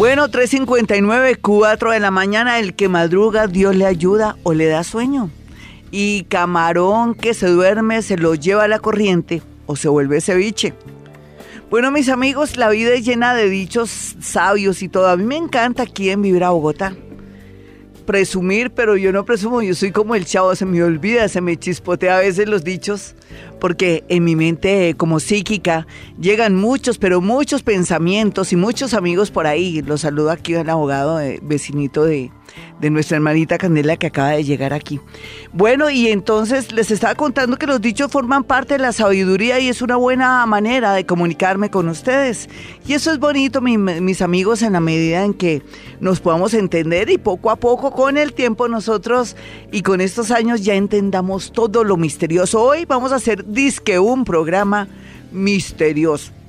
Bueno, 3.59, 4 de la mañana, el que madruga, Dios le ayuda o le da sueño. Y camarón que se duerme, se lo lleva a la corriente o se vuelve ceviche. Bueno, mis amigos, la vida es llena de dichos sabios y todo. A mí me encanta aquí en Vibra Bogotá presumir, pero yo no presumo, yo soy como el chavo, se me olvida, se me chispotea a veces los dichos, porque en mi mente como psíquica llegan muchos, pero muchos pensamientos y muchos amigos por ahí. Los saludo aquí al abogado eh, vecinito de, de nuestra hermanita Candela que acaba de llegar aquí. Bueno, y entonces les estaba contando que los dichos forman parte de la sabiduría y es una buena manera de comunicarme con ustedes. Y eso es bonito, mis amigos, en la medida en que nos podamos entender y poco a poco con el tiempo nosotros y con estos años ya entendamos todo lo misterioso. Hoy vamos a hacer disque un programa misterioso.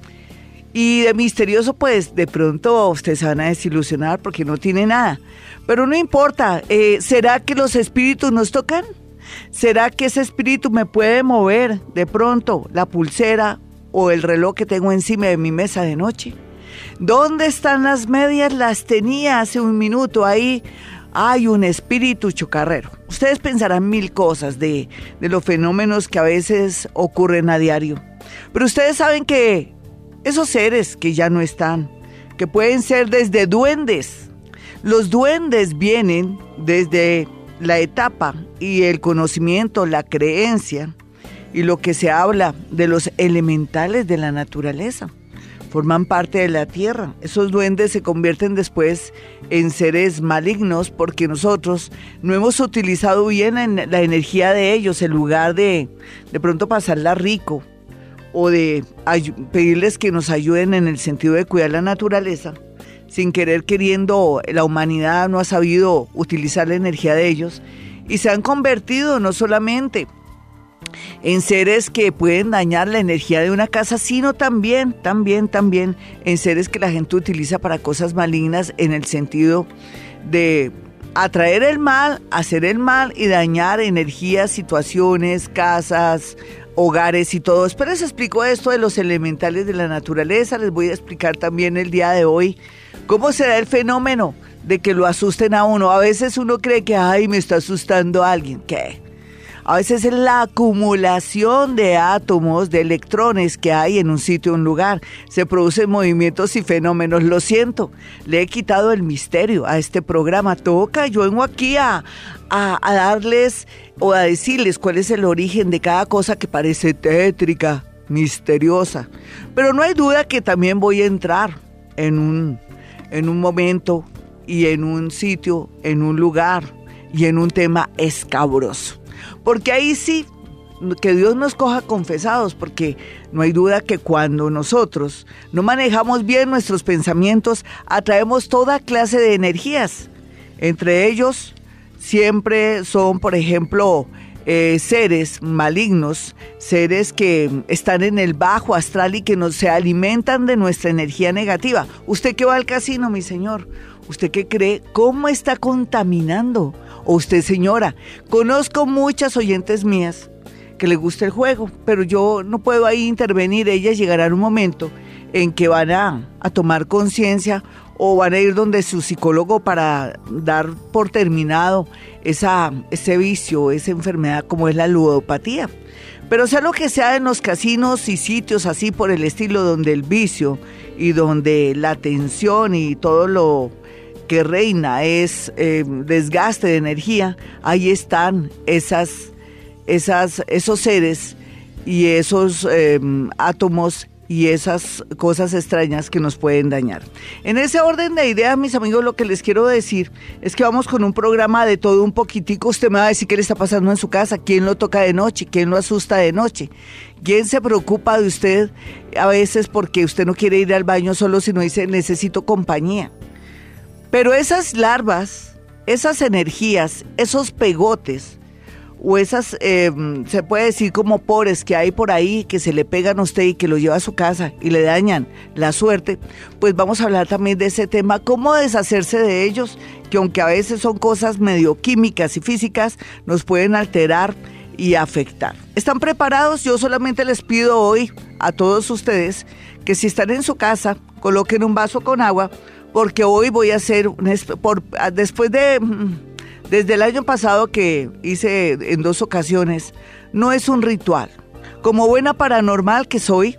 Y de misterioso, pues de pronto ustedes se van a desilusionar porque no tiene nada. Pero no importa, eh, ¿será que los espíritus nos tocan? ¿Será que ese espíritu me puede mover de pronto la pulsera o el reloj que tengo encima de mi mesa de noche? ¿Dónde están las medias? Las tenía hace un minuto ahí. Hay un espíritu chocarrero. Ustedes pensarán mil cosas de, de los fenómenos que a veces ocurren a diario. Pero ustedes saben que esos seres que ya no están, que pueden ser desde duendes, los duendes vienen desde la etapa y el conocimiento, la creencia y lo que se habla de los elementales de la naturaleza. Forman parte de la tierra. Esos duendes se convierten después en seres malignos porque nosotros no hemos utilizado bien la energía de ellos en lugar de de pronto pasarla rico o de pedirles que nos ayuden en el sentido de cuidar la naturaleza sin querer queriendo, la humanidad no ha sabido utilizar la energía de ellos y se han convertido no solamente en seres que pueden dañar la energía de una casa, sino también, también, también en seres que la gente utiliza para cosas malignas en el sentido de atraer el mal, hacer el mal y dañar energías, situaciones, casas, hogares y todo. Pero les explico esto de los elementales de la naturaleza, les voy a explicar también el día de hoy ¿Cómo se da el fenómeno de que lo asusten a uno? A veces uno cree que, ay, me está asustando a alguien. ¿Qué? A veces es la acumulación de átomos, de electrones que hay en un sitio, un lugar. Se producen movimientos y fenómenos. Lo siento, le he quitado el misterio a este programa. Toca, yo vengo aquí a, a darles o a decirles cuál es el origen de cada cosa que parece tétrica, misteriosa. Pero no hay duda que también voy a entrar en un en un momento y en un sitio, en un lugar y en un tema escabroso. Porque ahí sí, que Dios nos coja confesados, porque no hay duda que cuando nosotros no manejamos bien nuestros pensamientos, atraemos toda clase de energías. Entre ellos, siempre son, por ejemplo, eh, seres malignos, seres que están en el bajo astral y que nos se alimentan de nuestra energía negativa. Usted que va al casino, mi señor, ¿usted qué cree? ¿Cómo está contaminando? O usted, señora, conozco muchas oyentes mías que le gusta el juego, pero yo no puedo ahí intervenir. Ellas llegarán un momento en que van a, a tomar conciencia o van a ir donde su psicólogo para dar por terminado esa, ese vicio, esa enfermedad como es la ludopatía. Pero sea lo que sea en los casinos y sitios así por el estilo donde el vicio y donde la tensión y todo lo que reina es eh, desgaste de energía, ahí están esas, esas, esos seres y esos eh, átomos y esas cosas extrañas que nos pueden dañar. En ese orden de ideas, mis amigos, lo que les quiero decir es que vamos con un programa de todo un poquitico. Usted me va a decir qué le está pasando en su casa, quién lo toca de noche, quién lo asusta de noche, quién se preocupa de usted a veces porque usted no quiere ir al baño solo, sino dice necesito compañía. Pero esas larvas, esas energías, esos pegotes, o esas, em, se puede decir como pores que hay por ahí que se le pegan a usted y que lo lleva a su casa y le dañan la suerte, pues vamos a hablar también de ese tema, cómo deshacerse de ellos, que aunque a veces son cosas medio químicas y físicas, nos pueden alterar y afectar. ¿Están preparados? Yo solamente les pido hoy a todos ustedes que si están en su casa, coloquen un vaso con agua, porque hoy voy a hacer, por, después de, mm, desde el año pasado que hice en dos ocasiones, no es un ritual. Como buena paranormal que soy,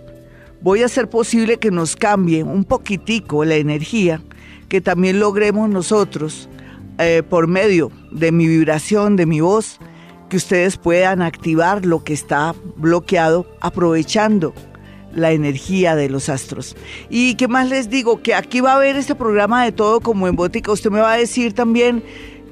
voy a hacer posible que nos cambie un poquitico la energía, que también logremos nosotros, eh, por medio de mi vibración, de mi voz, que ustedes puedan activar lo que está bloqueado aprovechando la energía de los astros. Y qué más les digo, que aquí va a haber este programa de todo como en Bótica. Usted me va a decir también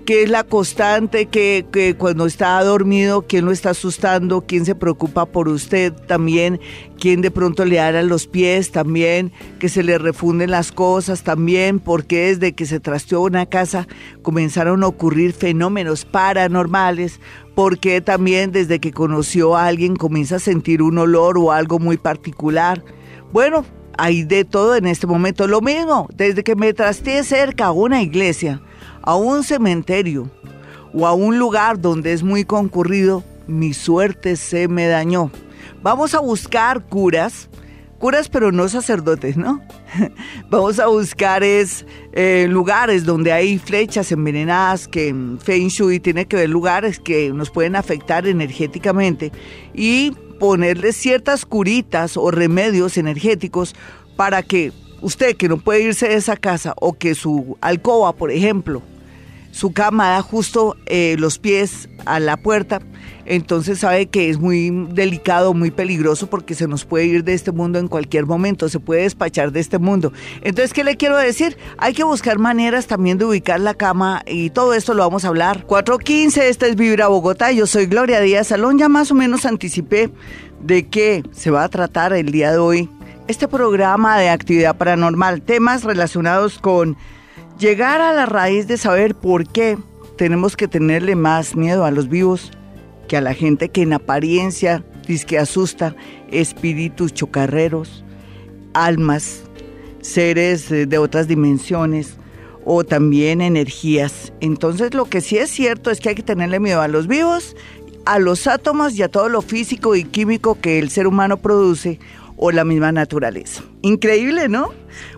qué es la constante, que, que, cuando está dormido, quién lo está asustando, quién se preocupa por usted también, quién de pronto le ara los pies también, que se le refunden las cosas también, porque desde que se trasteó una casa comenzaron a ocurrir fenómenos paranormales, porque también desde que conoció a alguien comienza a sentir un olor o algo muy particular. Bueno, hay de todo en este momento. Lo mismo, desde que me trasteé cerca a una iglesia, a un cementerio o a un lugar donde es muy concurrido, mi suerte se me dañó. Vamos a buscar curas, curas pero no sacerdotes, ¿no? Vamos a buscar es eh, lugares donde hay flechas envenenadas que Feng Shui tiene que ver lugares que nos pueden afectar energéticamente y ponerle ciertas curitas o remedios energéticos para que usted que no puede irse de esa casa o que su alcoba, por ejemplo, su cama da justo eh, los pies a la puerta, entonces sabe que es muy delicado, muy peligroso porque se nos puede ir de este mundo en cualquier momento, se puede despachar de este mundo. Entonces, ¿qué le quiero decir? Hay que buscar maneras también de ubicar la cama y todo esto lo vamos a hablar. 415, esta es Vibra Bogotá, yo soy Gloria Díaz Salón, ya más o menos anticipé de qué se va a tratar el día de hoy este programa de actividad paranormal, temas relacionados con llegar a la raíz de saber por qué tenemos que tenerle más miedo a los vivos que a la gente que en apariencia dice que asusta, espíritus chocarreros, almas, seres de otras dimensiones o también energías. Entonces lo que sí es cierto es que hay que tenerle miedo a los vivos, a los átomos y a todo lo físico y químico que el ser humano produce o la misma naturaleza. Increíble, ¿no?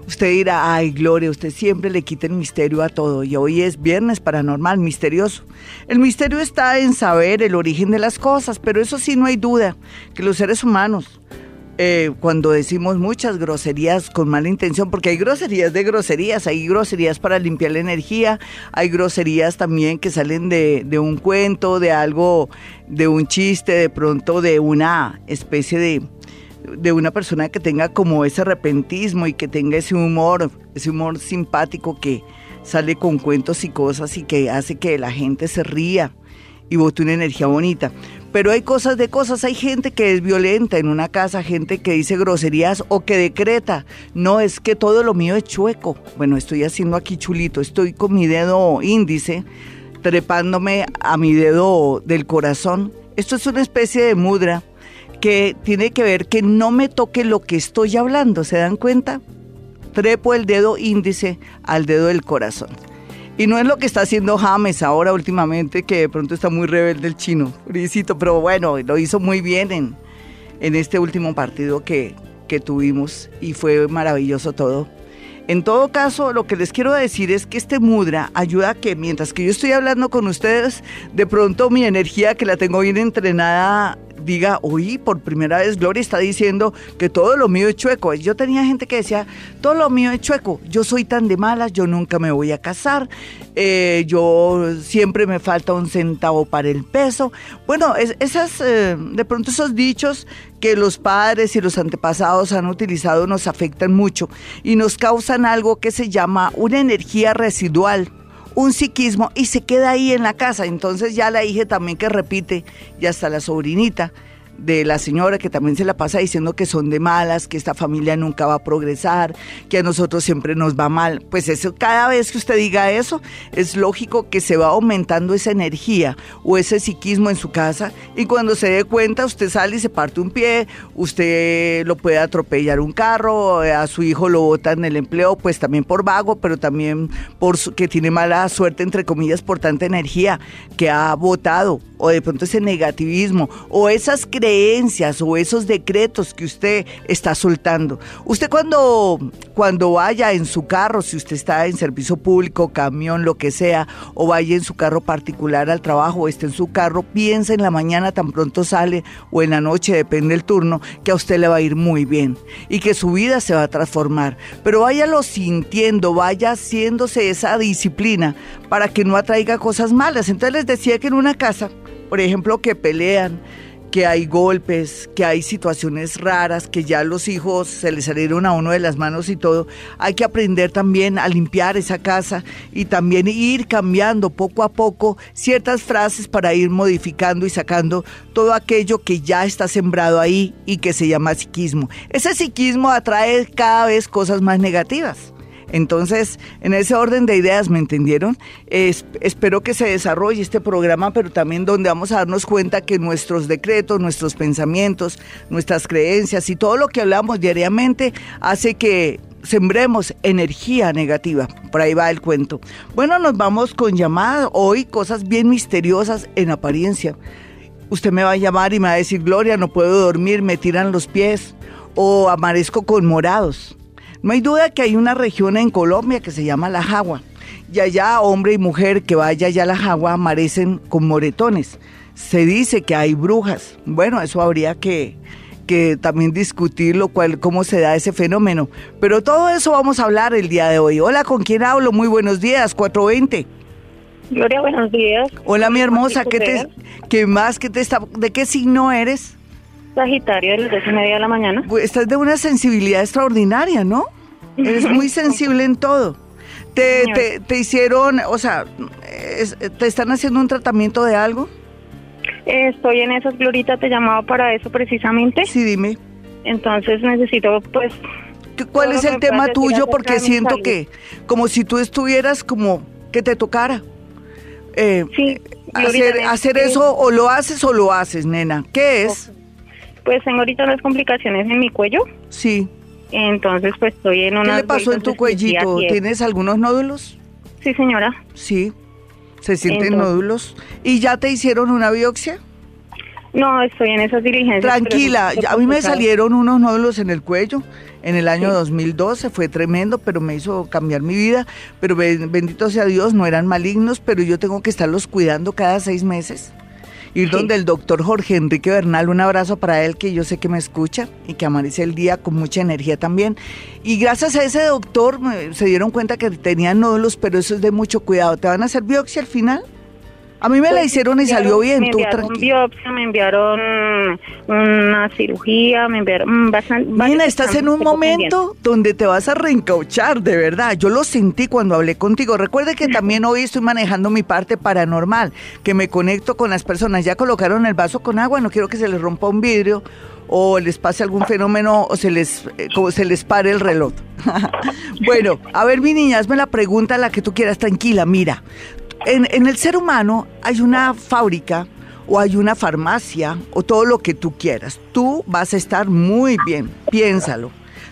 Usted dirá, ay, Gloria, usted siempre le quita el misterio a todo y hoy es viernes paranormal, misterioso. El misterio está en saber el origen de las cosas, pero eso sí no hay duda, que los seres humanos, eh, cuando decimos muchas groserías con mala intención, porque hay groserías de groserías, hay groserías para limpiar la energía, hay groserías también que salen de, de un cuento, de algo, de un chiste, de pronto de una especie de de una persona que tenga como ese repentismo y que tenga ese humor, ese humor simpático que sale con cuentos y cosas y que hace que la gente se ría y bote una energía bonita. Pero hay cosas de cosas, hay gente que es violenta en una casa, gente que dice groserías o que decreta, no es que todo lo mío es chueco. Bueno, estoy haciendo aquí chulito, estoy con mi dedo índice trepándome a mi dedo del corazón. Esto es una especie de mudra que tiene que ver que no me toque lo que estoy hablando, ¿se dan cuenta? Trepo el dedo índice al dedo del corazón. Y no es lo que está haciendo James ahora últimamente, que de pronto está muy rebelde el chino, pero bueno, lo hizo muy bien en, en este último partido que, que tuvimos y fue maravilloso todo. En todo caso, lo que les quiero decir es que este mudra ayuda a que mientras que yo estoy hablando con ustedes, de pronto mi energía que la tengo bien entrenada diga, oye, por primera vez Gloria está diciendo que todo lo mío es chueco. Yo tenía gente que decía, todo lo mío es chueco, yo soy tan de malas, yo nunca me voy a casar, eh, yo siempre me falta un centavo para el peso. Bueno, esas, eh, de pronto esos dichos que los padres y los antepasados han utilizado nos afectan mucho y nos causan algo que se llama una energía residual un psiquismo y se queda ahí en la casa. Entonces ya la hija también que repite y hasta la sobrinita de la señora que también se la pasa diciendo que son de malas, que esta familia nunca va a progresar, que a nosotros siempre nos va mal. Pues eso, cada vez que usted diga eso, es lógico que se va aumentando esa energía o ese psiquismo en su casa y cuando se dé cuenta usted sale y se parte un pie, usted lo puede atropellar un carro, a su hijo lo bota en el empleo, pues también por vago, pero también por que tiene mala suerte, entre comillas, por tanta energía que ha votado o de pronto ese negativismo o esas creencias creencias o esos decretos que usted está soltando. Usted cuando, cuando vaya en su carro, si usted está en servicio público, camión, lo que sea, o vaya en su carro particular al trabajo o esté en su carro, piensa en la mañana tan pronto sale o en la noche, depende del turno, que a usted le va a ir muy bien y que su vida se va a transformar. Pero váyalo sintiendo, vaya haciéndose esa disciplina para que no atraiga cosas malas. Entonces les decía que en una casa, por ejemplo, que pelean, que hay golpes, que hay situaciones raras, que ya los hijos se les salieron a uno de las manos y todo, hay que aprender también a limpiar esa casa y también ir cambiando poco a poco ciertas frases para ir modificando y sacando todo aquello que ya está sembrado ahí y que se llama psiquismo. Ese psiquismo atrae cada vez cosas más negativas. Entonces, en ese orden de ideas, ¿me entendieron? espero que se desarrolle este programa, pero también donde vamos a darnos cuenta que nuestros decretos, nuestros pensamientos, nuestras creencias y todo lo que hablamos diariamente hace que sembremos energía negativa. Por ahí va el cuento. Bueno, nos vamos con llamadas. Hoy cosas bien misteriosas en apariencia. Usted me va a llamar y me va a decir, Gloria, no puedo dormir, me tiran los pies o amanezco con morados. No hay duda que hay una región en Colombia que se llama La Jagua. Y allá hombre y mujer que vaya allá a La Jagua amanecen con moretones. Se dice que hay brujas. Bueno, eso habría que, que también discutirlo, cuál, cómo se da ese fenómeno. Pero todo eso vamos a hablar el día de hoy. Hola, ¿con quién hablo? Muy buenos días, 420. Gloria, buenos días. Hola, mi hermosa, ¿qué, te, ¿qué más? ¿Qué te está, ¿De qué signo eres? Sagitario de las dos y media de la mañana. Estás de una sensibilidad extraordinaria, ¿no? Eres muy sensible en todo. Te, te, hicieron, o sea, ¿te están haciendo un tratamiento de algo? estoy en esas, Glorita, te llamaba para eso precisamente. Sí, dime. Entonces necesito, pues... ¿Cuál es el tema tuyo? Porque siento que, como si tú estuvieras como que te tocara. Eh, sí, hacer, hacer eso o lo haces o lo haces, nena. ¿Qué es? Pues tengo ahorita unas complicaciones en mi cuello. Sí. Entonces, pues estoy en una... ¿Qué le pasó en tu cuellito? ¿Tienes algunos nódulos? Sí, señora. Sí. ¿Se sienten nódulos? ¿Y ya te hicieron una biopsia? No, estoy en esas diligencias. Tranquila, a mí me salieron unos nódulos en el cuello en el año 2012, fue tremendo, pero me hizo cambiar mi vida, pero bendito sea Dios, no eran malignos, pero yo tengo que estarlos cuidando cada seis meses ir donde el doctor Jorge Enrique Bernal, un abrazo para él que yo sé que me escucha y que amanece el día con mucha energía también. Y gracias a ese doctor se dieron cuenta que tenían nódulos, pero eso es de mucho cuidado. ¿Te van a hacer biopsia al final? A mí me la pues, hicieron y salió bien, tú tranquila. biopsia, me enviaron una cirugía, me enviaron bastante... Mira, estás en un momento donde te vas a reencauchar, de verdad. Yo lo sentí cuando hablé contigo. Recuerde que también hoy estoy manejando mi parte paranormal, que me conecto con las personas. Ya colocaron el vaso con agua, no quiero que se les rompa un vidrio o les pase algún fenómeno o se les, eh, como se les pare el reloj. bueno, a ver mi niña, hazme la pregunta la que tú quieras, tranquila, mira, en, el ser humano hay una fábrica o hay una farmacia o todo lo que tú quieras. Tú vas a estar muy bien, piénsalo.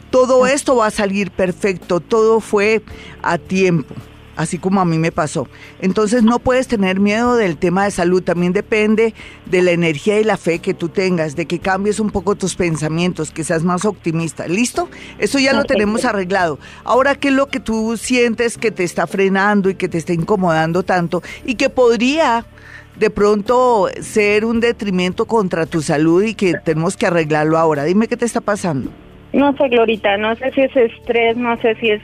Todo esto va a salir perfecto, todo fue a tiempo así como a mí me pasó. Entonces no puedes tener miedo del tema de salud, también depende de la energía y la fe que tú tengas, de que cambies un poco tus pensamientos, que seas más optimista. ¿Listo? Eso ya lo tenemos arreglado. Ahora, ¿qué es lo que tú sientes que te está frenando y que te está incomodando tanto y que podría de pronto ser un detrimento contra tu salud y que tenemos que arreglarlo ahora? Dime qué te está pasando. No sé, Glorita, no sé si es estrés, no sé si es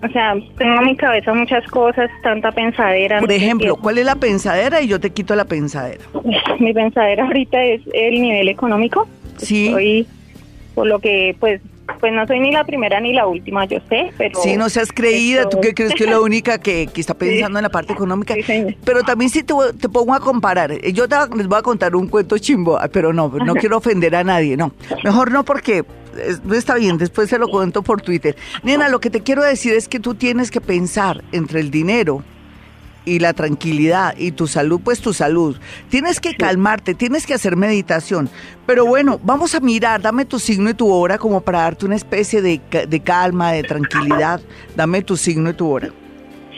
o sea, tengo en mi cabeza muchas cosas, tanta pensadera. Por ejemplo, ¿cuál es la pensadera? Y yo te quito la pensadera. Mi pensadera ahorita es el nivel económico. Sí. por lo que, pues, pues no soy ni la primera ni la última, yo sé, pero... Sí, no seas creída, tú que crees que es la única que, está pensando en la parte económica. pero también sí te, te, pongo a comparar. Yo les voy a contar un cuento chimbo, pero no, no quiero ofender a nadie, no. Mejor no porque está bien, después se lo cuento por Twitter. Nena, lo que te quiero decir es que tú tienes que pensar entre el dinero y la tranquilidad y tu salud, pues tu salud. Tienes que calmarte, tienes que hacer meditación. Pero bueno, vamos a mirar, dame tu signo y tu hora como para darte una especie de, de calma, de tranquilidad. Dame tu signo y tu hora.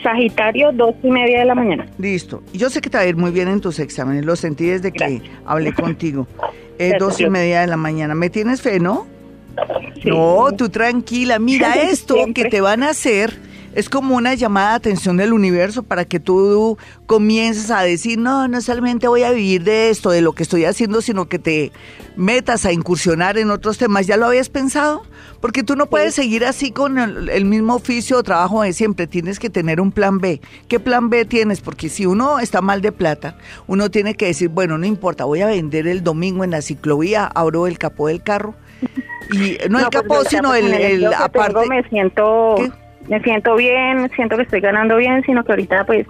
Sagitario, dos y media de la mañana. Listo. Yo sé que te va a ir muy bien en tus exámenes, lo sentí desde que hablé contigo. Dos y media de la mañana. ¿Me tienes fe, no? No, tú tranquila. Mira esto que te van a hacer es como una llamada de atención del universo para que tú comiences a decir, no, no solamente voy a vivir de esto, de lo que estoy haciendo, sino que te metas a incursionar en otros temas. ¿Ya lo habías pensado? Porque tú no puedes seguir así con el, mismo oficio o trabajo de siempre, tienes que tener un plan B. ¿Qué plan B tienes? Porque si uno está mal de plata, uno tiene que decir, bueno, no importa, voy a vender el domingo en la ciclovía, abro el capó del carro. Y no, el pues, capó, sino el, el, aparte. me siento me siento bien, siento que estoy ganando bien, sino que ahorita pues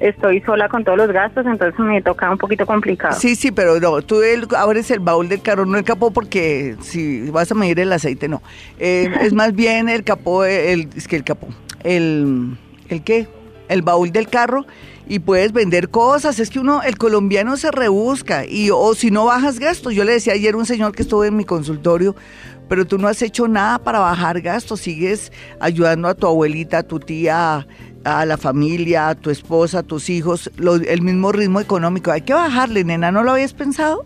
estoy sola con todos los gastos, entonces me toca un poquito complicado. Sí, sí, pero no, tú abres el baúl del carro, no el capó, porque si vas a medir el aceite, no. Eh, es más bien el capó, el, es que el capó, el, ¿el qué? El baúl del carro y puedes vender cosas. Es que uno, el colombiano se rebusca y o si no bajas gastos. Yo le decía ayer a un señor que estuvo en mi consultorio, pero tú no has hecho nada para bajar gastos, sigues ayudando a tu abuelita, a tu tía, a la familia, a tu esposa, a tus hijos, el mismo ritmo económico. Hay que bajarle, nena, ¿no lo habías pensado?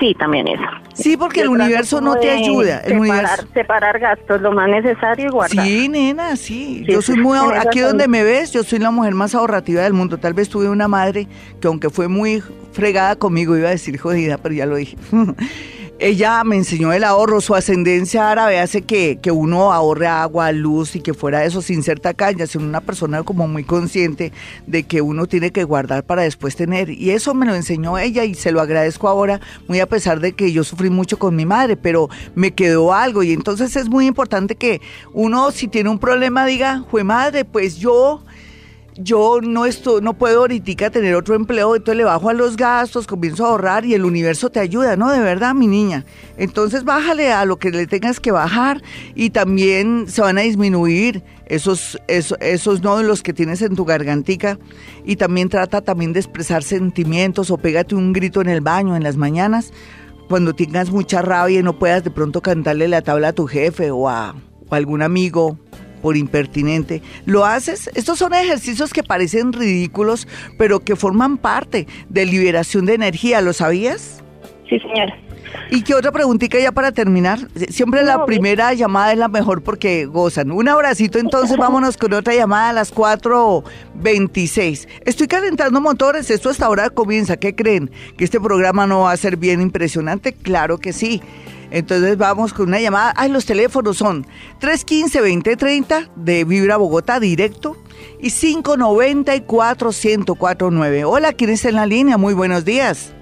Sí, también eso. Sí, porque el universo no te ayuda. El separar, universo... separar gastos, lo más necesario y guardar. Sí, nena, sí. yo soy muy aquí donde me ves, yo soy la mujer más ahorrativa del mundo. Tal vez tuve una madre que aunque fue muy fregada conmigo, iba a decir jodida, pero ya lo dije. ella me enseñó el ahorro, su ascendencia árabe hace que, que, uno ahorre agua, luz y que fuera eso sin ser tacaña, sino una persona como muy consciente de que uno tiene que guardar para después tener. Y eso me lo enseñó ella y se lo agradezco ahora, muy a pesar de que yo sufrí mucho con mi madre, pero me quedó algo y entonces es muy importante que uno si tiene un problema diga, fue madre, pues yo yo no estoy, no puedo ahorita tener otro empleo, entonces le bajo a los gastos, comienzo a ahorrar y el universo te ayuda, ¿no? De verdad, mi niña. Entonces bájale a lo que le tengas que bajar y también se van a disminuir esos, esos, esos nódulos que tienes en tu gargantica y también trata también de expresar sentimientos o pégate un grito en el baño en las mañanas cuando tengas mucha rabia y no puedas de pronto cantarle la tabla a tu jefe o a, o a algún amigo por impertinente. ¿Lo haces? Estos son ejercicios que parecen ridículos, pero que forman parte de liberación de energía. ¿Lo sabías? Sí, señora. ¿Y qué otra preguntita ya para terminar? Siempre la primera llamada es la mejor porque gozan. Un abracito, entonces vámonos con otra llamada a las 4.26. Estoy calentando motores, esto hasta ahora comienza. ¿Qué creen? ¿Que este programa no va a ser bien impresionante? Claro que sí. Entonces vamos con una llamada. Ay, los teléfonos son 315-2030 de Vibra Bogotá directo y 594-1049. Hola, ¿quién está en la línea? Muy buenos días.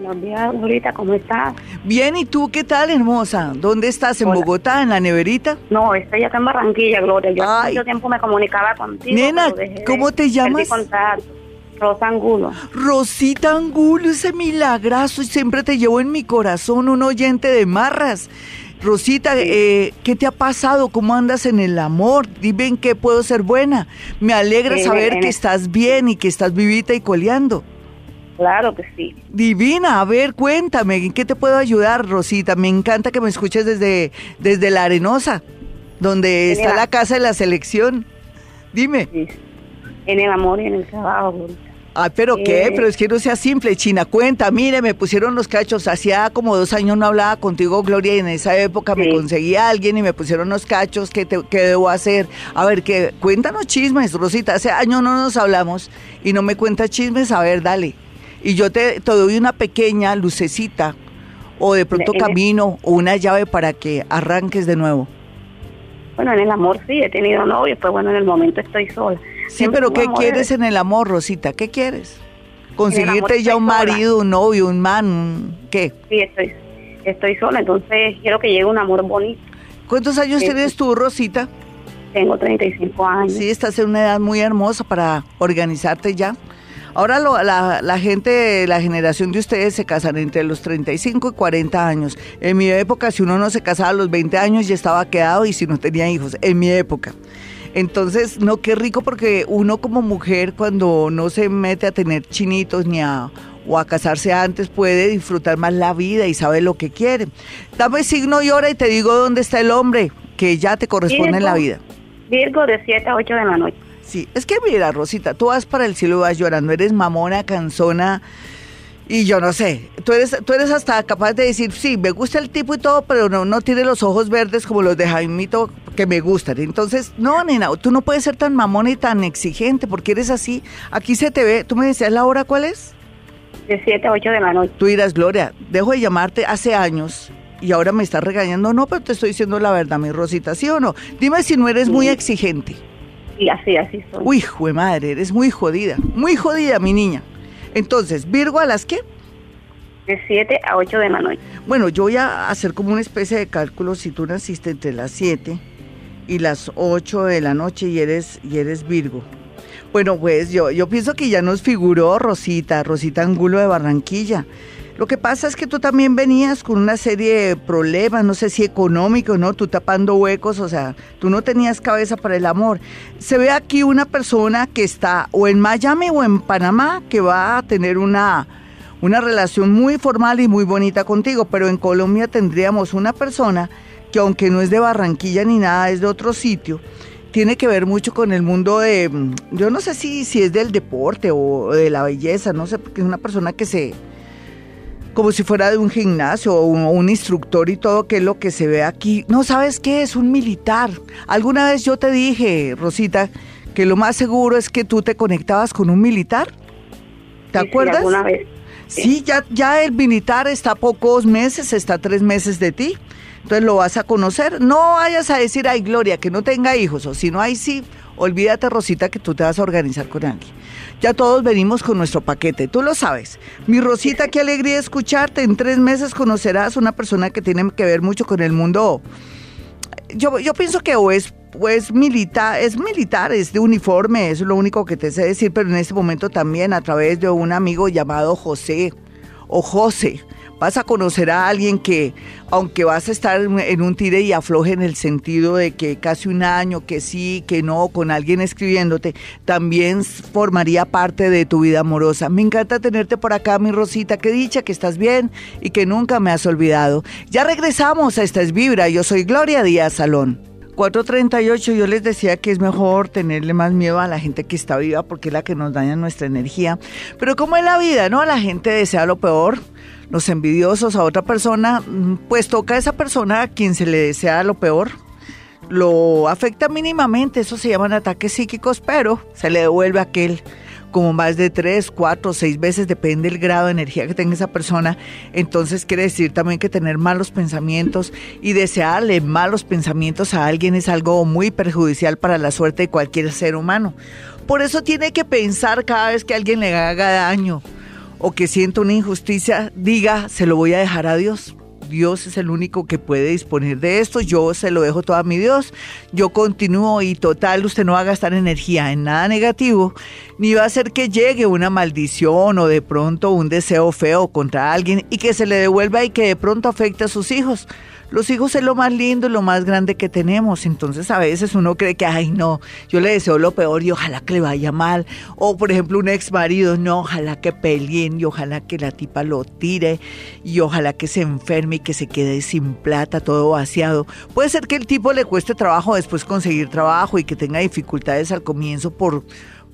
Buenos días, ¿cómo estás? Bien, ¿y tú qué tal, hermosa? ¿Dónde estás? ¿En Bogotá, en la neverita? No, estoy acá en Barranquilla, Gloria. Yo hace mucho tiempo me comunicaba contigo. Nena, ¿cómo te llamas? Rosa Angulo. Rosita Angulo, ese milagrazo y siempre te llevo en mi corazón, un oyente de marras. Rosita, eh, ¿qué te ha pasado? ¿Cómo andas en el amor? Dime en qué puedo ser buena. Me alegra saber que estás bien y que estás vivita y coleando. Claro que sí. Divina, a ver, cuéntame, ¿en qué te puedo ayudar, Rosita? Me encanta que me escuches desde, desde La Arenosa, donde está la casa de la selección. Dime. En el amor y en el trabajo. Ay, pero qué, eh. pero es que no sea simple, China, cuenta, mire, me pusieron los cachos, hacía como dos años no hablaba contigo, Gloria, y en esa época me conseguí a alguien y me pusieron los cachos, ¿qué, qué debo hacer? A ver, que cuéntanos chismes, Rosita, hace años no nos hablamos y no me cuentas chismes, a ver, dale. Y yo te, te doy una pequeña lucecita, o de pronto camino, o una llave para que arranques de nuevo. Bueno, en el amor sí, he tenido novio, pues bueno, en el momento estoy sola. Sí, pero ¿qué quieres en el amor, Rosita? ¿Qué quieres? ¿Conseguirte ya un marido, un novio, un man? ¿Qué? Sí, estoy, estoy sola, entonces quiero que llegue un amor bonito. ¿Cuántos años tienes tú, Rosita? Tengo 35 años. Sí, estás en una edad muy hermosa para organizarte ya. Ahora lo, la, la, gente, la generación de ustedes se casan entre los 35 y 40 años. En mi época, si uno no se casaba a los 20 años, ya estaba quedado y si no tenía hijos. En mi época. Entonces, no, qué rico porque uno como mujer cuando no se mete a tener chinitos ni a o a casarse antes puede disfrutar más la vida y sabe lo que quiere. Dame signo y hora y te digo dónde está el hombre que ya te corresponde en la vida. Virgo de 7 a 8 de la noche. Sí, es que mira, Rosita, tú vas para el cielo y vas llorando, eres mamona, cansona Y yo no sé, tú eres, tú eres hasta capaz de decir, sí, me gusta el tipo y todo, pero no, no tiene los ojos verdes como los de Jaimito que me gustan. Entonces, no, nena, tú no puedes ser tan mamón y tan exigente porque eres así. Aquí se te ve, tú me decías la hora, ¿cuál es? De 7 a 8 de la noche. Tú dirás, Gloria, dejo de llamarte hace años y ahora me estás regañando. No, pero te estoy diciendo la verdad, mi Rosita, ¿sí o no? Dime si no eres muy exigente. Sí, así, así soy. Uy, jue madre, eres muy jodida, muy jodida, mi niña. Entonces, Virgo, ¿a las qué? De 7 a 8 de la noche. Bueno, yo voy a hacer como una especie de cálculo si tú naciste entre las 7 y las 8 de la noche y eres, y eres Virgo. Bueno, pues yo, yo pienso que ya nos figuró Rosita, Rosita Angulo de Barranquilla. Lo que pasa es que tú también venías con una serie de problemas, no sé si económicos, ¿no? Tú tapando huecos, o sea, tú no tenías cabeza para el amor. Se ve aquí una persona que está o en Miami o en Panamá que va a tener una, una relación muy formal y muy bonita contigo, pero en Colombia tendríamos una persona que aunque no es de Barranquilla ni nada, es de otro sitio, tiene que ver mucho con el mundo de, yo no sé si, si es del deporte o de la belleza, no sé, porque es una persona que se como si fuera de un gimnasio o un, instructor y todo, que es lo que se ve aquí. No, ¿sabes qué? Es un militar. Alguna vez yo te dije, Rosita, que lo más seguro es que tú te conectabas con un militar. ¿Te acuerdas? Sí, alguna vez. Sí, ya, ya el militar está pocos meses, está tres meses de ti. Entonces lo vas a conocer. No vayas a decir, ay, Gloria, que no tenga hijos, o si no, hay sí, olvídate, Rosita, que tú te vas a organizar con alguien. Ya todos venimos con nuestro paquete, tú lo sabes. Mi Rosita, qué alegría escucharte. En tres meses conocerás una persona que tiene que ver mucho con el mundo. Yo, yo pienso que o es militar, es militar, es de uniforme, eso es lo único que te sé decir, pero en este momento también a través de un amigo llamado José o José vas a conocer a alguien que, aunque vas a estar en un tire y afloje en el sentido de que casi un año, que sí, que no, con alguien escribiéndote, también formaría parte de tu vida amorosa. Me encanta tenerte por acá, mi Rosita, qué dicha que estás bien y que nunca me has olvidado. Ya regresamos a Esta es Vibra, yo soy Gloria Díaz Salón. 438, yo les decía que es mejor tenerle más miedo a la gente que está viva porque es la que nos daña nuestra energía. Pero como es la vida, ¿no? La gente desea lo peor los envidiosos a otra persona, mm, pues toca a esa persona a quien se le desea lo peor. Lo afecta mínimamente, eso se llaman ataques psíquicos, pero se le devuelve a aquel como más de tres, cuatro, seis veces, depende del grado de energía que tenga esa persona. Entonces quiere decir también que tener malos pensamientos y desearle malos pensamientos a alguien es algo muy perjudicial para la suerte de cualquier ser humano. Por eso tiene que pensar cada vez que alguien le haga daño o que sienta una injusticia, diga, se lo voy a dejar a Dios. Dios es el único que puede disponer de esto, yo se lo dejo todo a mi Dios, yo continúo y total, usted no va a gastar energía en nada negativo, ni va a hacer que llegue una maldición o de pronto un deseo feo contra alguien y que se le devuelva y que de pronto afecte a sus hijos. Los hijos es lo más lindo y lo más grande que tenemos. Entonces a veces uno cree que, ay, no, yo le deseo lo peor y ojalá que le vaya mal. O por ejemplo un ex marido, no, ojalá que peleen y ojalá que la tipa lo tire y ojalá que se enferme y que se quede sin plata, todo vaciado. Puede ser que el tipo le cueste trabajo después conseguir trabajo y que tenga dificultades al comienzo por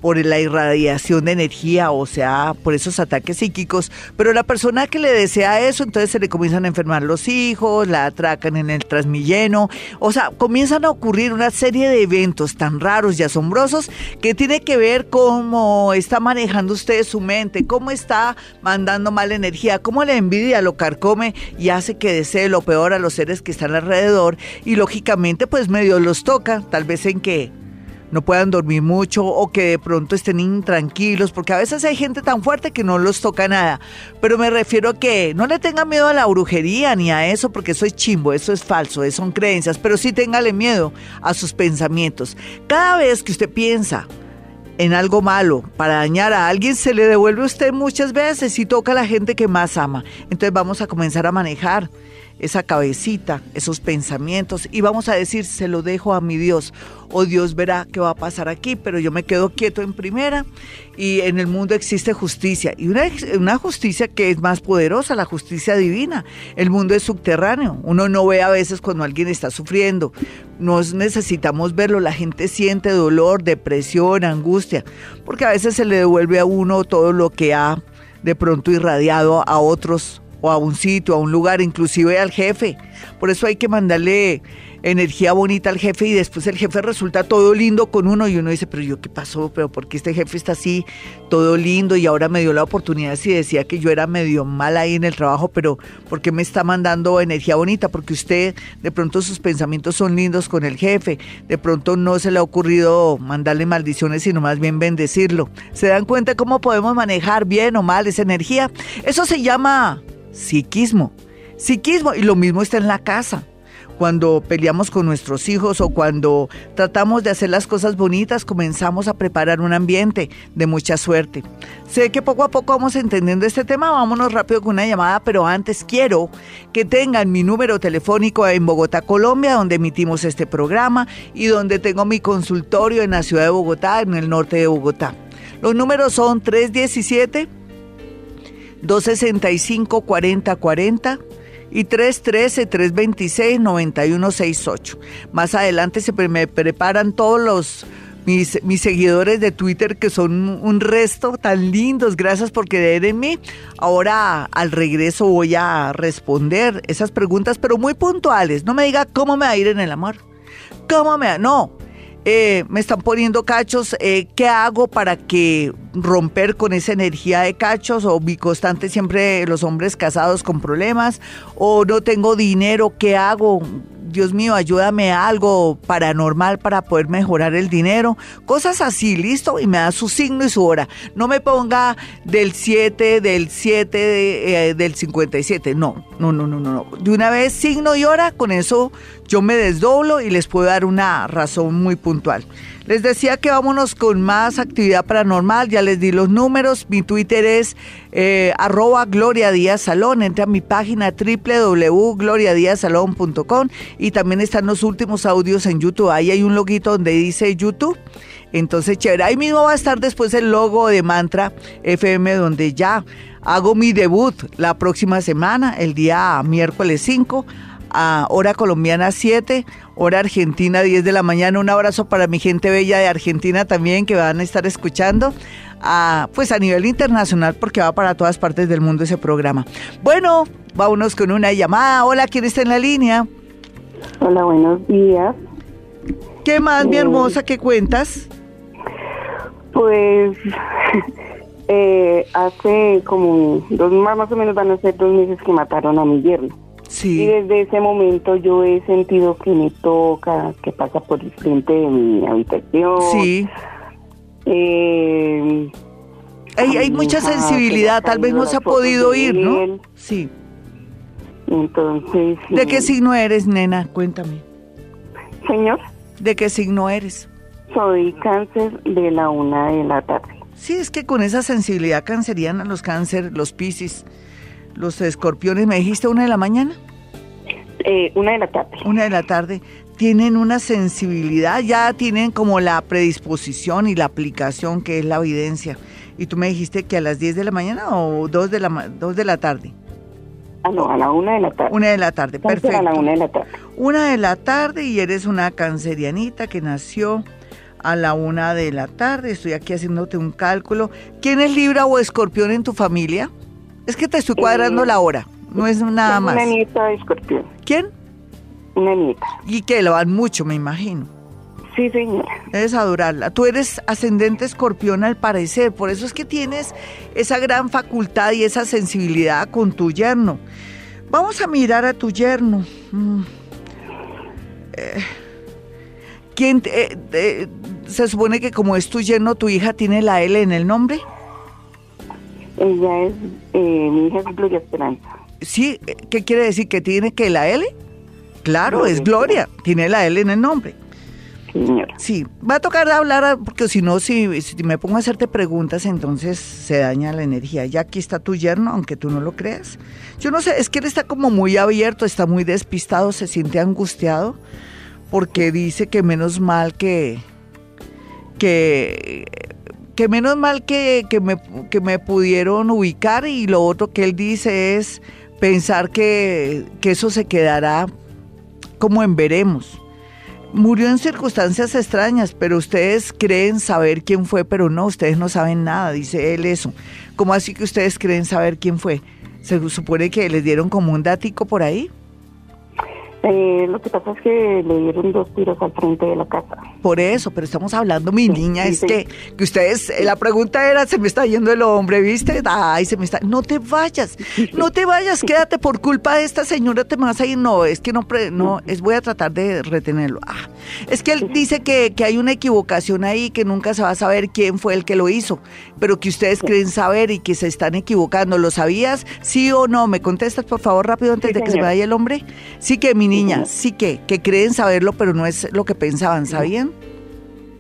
por la irradiación de energía, o sea, por esos ataques psíquicos, pero la persona que le desea eso, entonces se le comienzan a enfermar los hijos, la atracan en el transmilleno, o sea, comienzan a ocurrir una serie de eventos tan raros y asombrosos que tiene que ver cómo está manejando usted su mente, cómo está mandando mala energía, cómo la envidia lo carcome y hace que desee lo peor a los seres que están alrededor y lógicamente pues medio los toca, tal vez en que no puedan dormir mucho o que de pronto estén intranquilos, porque a veces hay gente tan fuerte que no los toca nada. Pero me refiero a que no le tenga miedo a la brujería ni a eso, porque eso es chimbo, eso es falso, eso son creencias, pero sí téngale miedo a sus pensamientos. Cada vez que usted piensa en algo malo para dañar a alguien, se le devuelve a usted muchas veces y toca a la gente que más ama. Entonces vamos a comenzar a manejar esa cabecita, esos pensamientos y vamos a decir, se lo dejo a mi Dios o Dios verá qué va a pasar aquí, pero yo me quedo quieto en primera y en el mundo existe justicia y una, una justicia que es más poderosa, la justicia divina. El mundo es subterráneo, uno no ve a veces cuando alguien está sufriendo, nos necesitamos verlo, la gente siente dolor, depresión, angustia, porque a veces se le devuelve a uno todo lo que ha de pronto irradiado a otros o a un sitio, a un lugar, inclusive al jefe. Por eso hay que mandarle energía bonita al jefe y después el jefe resulta todo lindo con uno y uno dice, pero yo qué pasó, pero ¿por qué este jefe está así, todo lindo y ahora me dio la oportunidad si decía que yo era medio mal ahí en el trabajo, pero ¿por qué me está mandando energía bonita? Porque usted de pronto sus pensamientos son lindos con el jefe, de pronto no se le ha ocurrido mandarle maldiciones, sino más bien bendecirlo. ¿Se dan cuenta cómo podemos manejar bien o mal esa energía? Eso se llama psiquismo. Psiquismo y lo mismo está en la casa cuando peleamos con nuestros hijos o cuando tratamos de hacer las cosas bonitas, comenzamos a preparar un ambiente de mucha suerte. Sé que poco a poco vamos entendiendo este tema, vámonos rápido con una llamada, pero antes quiero que tengan mi número telefónico en Bogotá, Colombia, donde emitimos este programa y donde tengo mi consultorio en la ciudad de Bogotá, en el norte de Bogotá. Los números son 317 265 4040 y 313-326-9168. Más adelante se me preparan todos los mis, mis, seguidores de Twitter que son un resto tan lindos. Gracias por creer en mí. Ahora al regreso voy a responder esas preguntas, pero muy puntuales. No me diga cómo me va a ir en el amor. ¿Cómo me va? No, eh, me están poniendo cachos, eh, ¿qué hago para que romper con esa energía de cachos? O mi constante siempre los hombres casados con problemas, o no tengo dinero, ¿qué hago? Dios mío, ayúdame a algo paranormal para poder mejorar el dinero. Cosas así, listo, y me da su signo y su hora. No me ponga del 7, del 7, eh, del 57. No, no, no, no, no. De una vez signo y hora, con eso yo me desdoblo y les puedo dar una razón muy puntual. Les decía que vámonos con más actividad paranormal, ya les di los números, mi Twitter es eh, arroba Gloria Díaz Salón, entra a mi página www.gloriadiazalón.com y también están los últimos audios en YouTube, ahí hay un loguito donde dice YouTube. Entonces, chévere. Ahí mismo va a estar después el logo de Mantra FM, donde ya hago mi debut la próxima semana, el día miércoles 5 a hora colombiana 7, hora argentina 10 de la mañana. Un abrazo para mi gente bella de Argentina también que van a estar escuchando. A, pues a nivel internacional porque va para todas partes del mundo ese programa. Bueno, vámonos con una llamada. Hola, ¿quién está en la línea? Hola, buenos días. ¿Qué más, mi eh, hermosa, qué cuentas? Pues eh, hace como dos más o menos van a ser dos meses que mataron a mi yerno. Y desde ese momento yo he sentido que me toca, que pasa por el frente de mi habitación. Sí. Eh, hay, mucha sensibilidad, tal vez no se ha podido ir, ¿no? Sí. Entonces. ¿De qué signo eres, nena? Cuéntame. Señor. ¿De qué signo eres? Soy cáncer de la una de la tarde. Sí, es que con esa sensibilidad canceriana, los cáncer, los piscis, los escorpiones, ¿me dijiste una de la mañana? Eh, una de la tarde. Una de la tarde. Tienen una sensibilidad, ya tienen como la predisposición y la aplicación que es la evidencia. Y tú me dijiste que a las 10 de la mañana o 2 de la, 2 de la tarde. Ah, no, a la una de la tarde. Una de la tarde, perfecto. A la una de la tarde. Una de la tarde y eres una cancerianita que nació a la una de la tarde. Estoy aquí haciéndote un cálculo. ¿Quién es Libra o Escorpión en tu familia? Es que te estoy cuadrando eh, la hora, no es nada más. Una nieta de escorpión. ¿Quién? Una nieta. Y que lo van mucho, me imagino. Sí, señora. Debes adorarla. Tú eres ascendente escorpión al parecer, por eso es que tienes esa gran facultad y esa sensibilidad con tu yerno. Vamos a mirar a tu yerno. Mm. Eh, ¿Quién eh, se supone que como es tu yerno, tu hija tiene la L en el nombre? Ella es, eh, mi hija es Gloria Esperanza. Sí, ¿qué quiere decir? ¿Que tiene que la L? Claro, es Gloria, tiene la L en el nombre. Señora. Sí, va a tocar hablar, porque si no, si, si me pongo a hacerte preguntas, entonces se daña la energía. Ya aquí está tu yerno, aunque tú no lo creas. Yo no sé, es que él está como muy abierto, está muy despistado, se siente angustiado, porque dice que menos mal que, que que menos mal que, me, que me pudieron ubicar y lo otro que él dice es pensar que, eso se quedará como en veremos. Murió en circunstancias extrañas, pero ustedes creen saber quién fue, pero no, ustedes no saben nada, dice él eso. ¿Cómo así que ustedes creen saber quién fue? ¿Se supone que les dieron como un dático por ahí? Eh, lo que pasa es que le dieron dos tiros al frente de la casa. Por eso, pero estamos hablando, mi niña, es que, que ustedes, eh, la pregunta era, se me está yendo el hombre, ¿viste? Ay, se me está, no te vayas, no te vayas, quédate por culpa de esta señora, te vas a ir. No, es que no, no, es voy a tratar de retenerlo. Ah, es que él dice que, que hay una equivocación ahí, que nunca se va a saber quién fue el que lo hizo, pero que ustedes creen saber y que se están equivocando. ¿Lo sabías? ¿Sí o no? ¿Me contestas, por favor, rápido, antes de que se vaya el hombre? Sí que, mi niña, sí que, que creen saberlo, pero no es lo que pensaban, ¿sabían?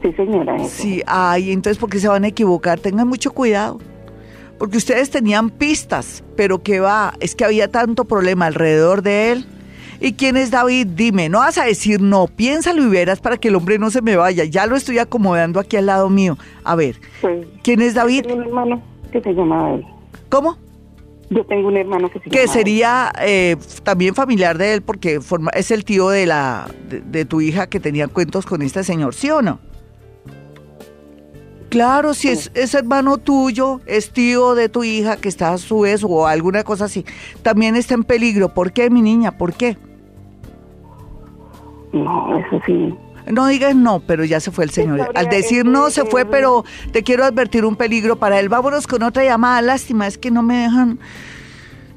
Sí, señora. Sí, ay, entonces, ¿por qué se van a equivocar? Tengan mucho cuidado. Porque ustedes tenían pistas, pero que va, es que había tanto problema alrededor de él. ¿Y quién es David? Dime, no vas a decir no, piénsalo y verás para que el hombre no se me vaya. Ya lo estoy acomodando aquí al lado mío. A ver, ¿quién es David? Un hermano que se llama él. ¿Cómo? Yo tengo un hermano que se Que sería eh, también familiar de él porque forma, es el tío de, la, de, tu hija que tenía cuentos con este señor, ¿sí o no? Claro, si es, es, hermano tuyo, es tío de tu hija que está a su vez o alguna cosa así, también está en peligro. ¿Por qué, mi niña? ¿Por qué? No, eso sí. No digas no, pero ya se fue el señor. Al decir no, se fue, pero te quiero advertir un peligro para él. Vámonos con otra llamada. Lástima, es que no me dejan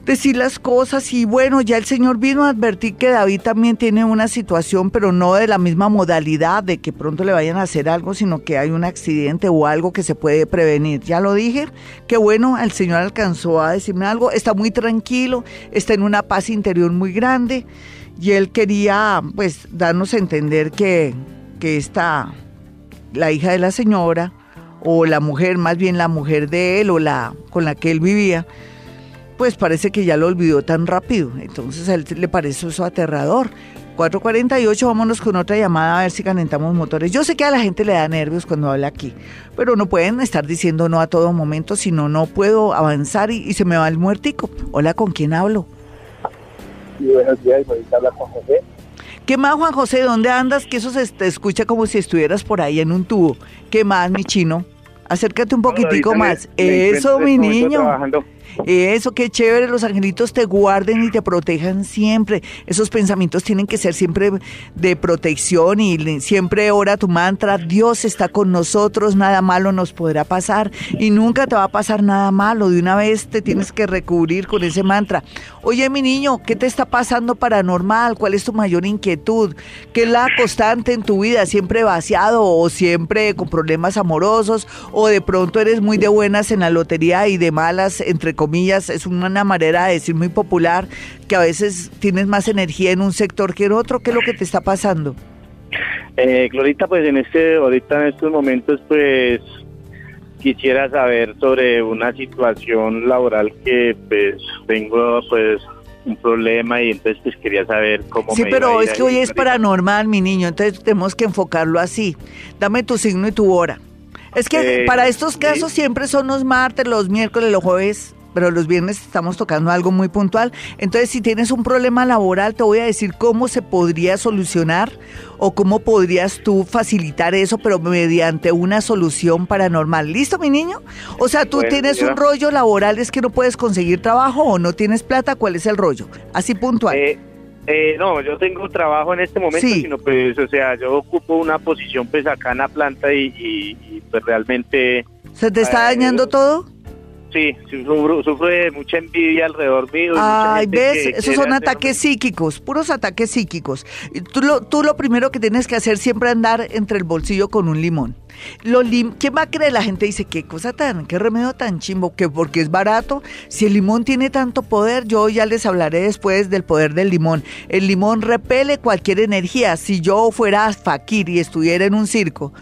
decir las cosas y bueno, ya el Señor vino a advertir que David también tiene una situación, pero no de la misma modalidad de que pronto le vayan a hacer algo, sino que hay un accidente o algo que se puede prevenir. Ya lo dije, que bueno, el Señor alcanzó a decirme algo, está muy tranquilo, está en una paz interior muy grande y él quería pues darnos a entender que, que esta, la hija de la señora, o la mujer, más bien la mujer de él o la con la que él vivía, pues parece que ya lo olvidó tan rápido. Entonces a él le parece eso aterrador. 448, vámonos con otra llamada a ver si calentamos motores. Yo sé que a la gente le da nervios cuando habla aquí, pero no pueden estar diciendo no a todo momento, sino no puedo avanzar y, y se me va el muertico. Hola, ¿con quién hablo? buenos días, habla Juan José. ¿Qué más, Juan José? ¿Dónde andas? Que eso se te escucha como si estuvieras por ahí en un tubo. ¿Qué más, mi chino? Acércate un poquitico más. eso, mi niño. Eso, qué chévere, los angelitos te guarden y te protejan siempre. Esos pensamientos tienen que ser siempre de protección y siempre ora tu mantra, Dios está con nosotros, nada malo nos podrá pasar y nunca te va a pasar nada malo. De una vez te tienes que recubrir con ese mantra. Oye, mi niño, ¿qué te está pasando paranormal? ¿Cuál es tu mayor inquietud? ¿Qué es la constante en tu vida? ¿Siempre vaciado o siempre con problemas amorosos? ¿O de pronto eres muy de buenas en la lotería y de malas entre comillas, es una manera de decir muy popular, que a veces tienes más energía en un sector que en otro. ¿Qué es lo que te está pasando? Eh, Glorita, pues en este, ahorita en estos momentos, pues quisiera saber sobre una situación laboral que pues tengo pues un problema y entonces pues quería saber cómo sí pero es que hoy es paranormal mi niño entonces tenemos que enfocarlo así. Dame tu signo y tu hora. Es que eh, para estos casos siempre son los martes los miércoles los jueves pero los viernes estamos tocando algo muy puntual. Entonces, si tienes un problema laboral, te voy a decir cómo se podría solucionar o cómo podrías tú facilitar eso, pero mediante una solución paranormal. ¿Listo, mi niño? O sea, tú tienes un rollo laboral, es que no puedes conseguir trabajo o no tienes plata, ¿cuál es el rollo? Así puntual. Eh, eh, no, yo tengo trabajo en este momento, sino pues, o sea, yo ocupo una posición pues acá en la planta y, pues realmente... ¿Se te está dañando todo? Sí, sufro, de mucha envidia alrededor mío. Ay, ves, esos son ataques psíquicos, puros ataques psíquicos. Tú lo, tú lo primero que tienes que hacer siempre andar entre el bolsillo con un limón. Lo lim ¿Quién va a creer? La gente dice, qué cosa tan, qué remedio tan chimbo, que porque es barato. Si el limón tiene tanto poder, yo ya les hablaré después del poder del limón. El limón repele cualquier energía. Si yo fuera fakir y estuviera en un circo,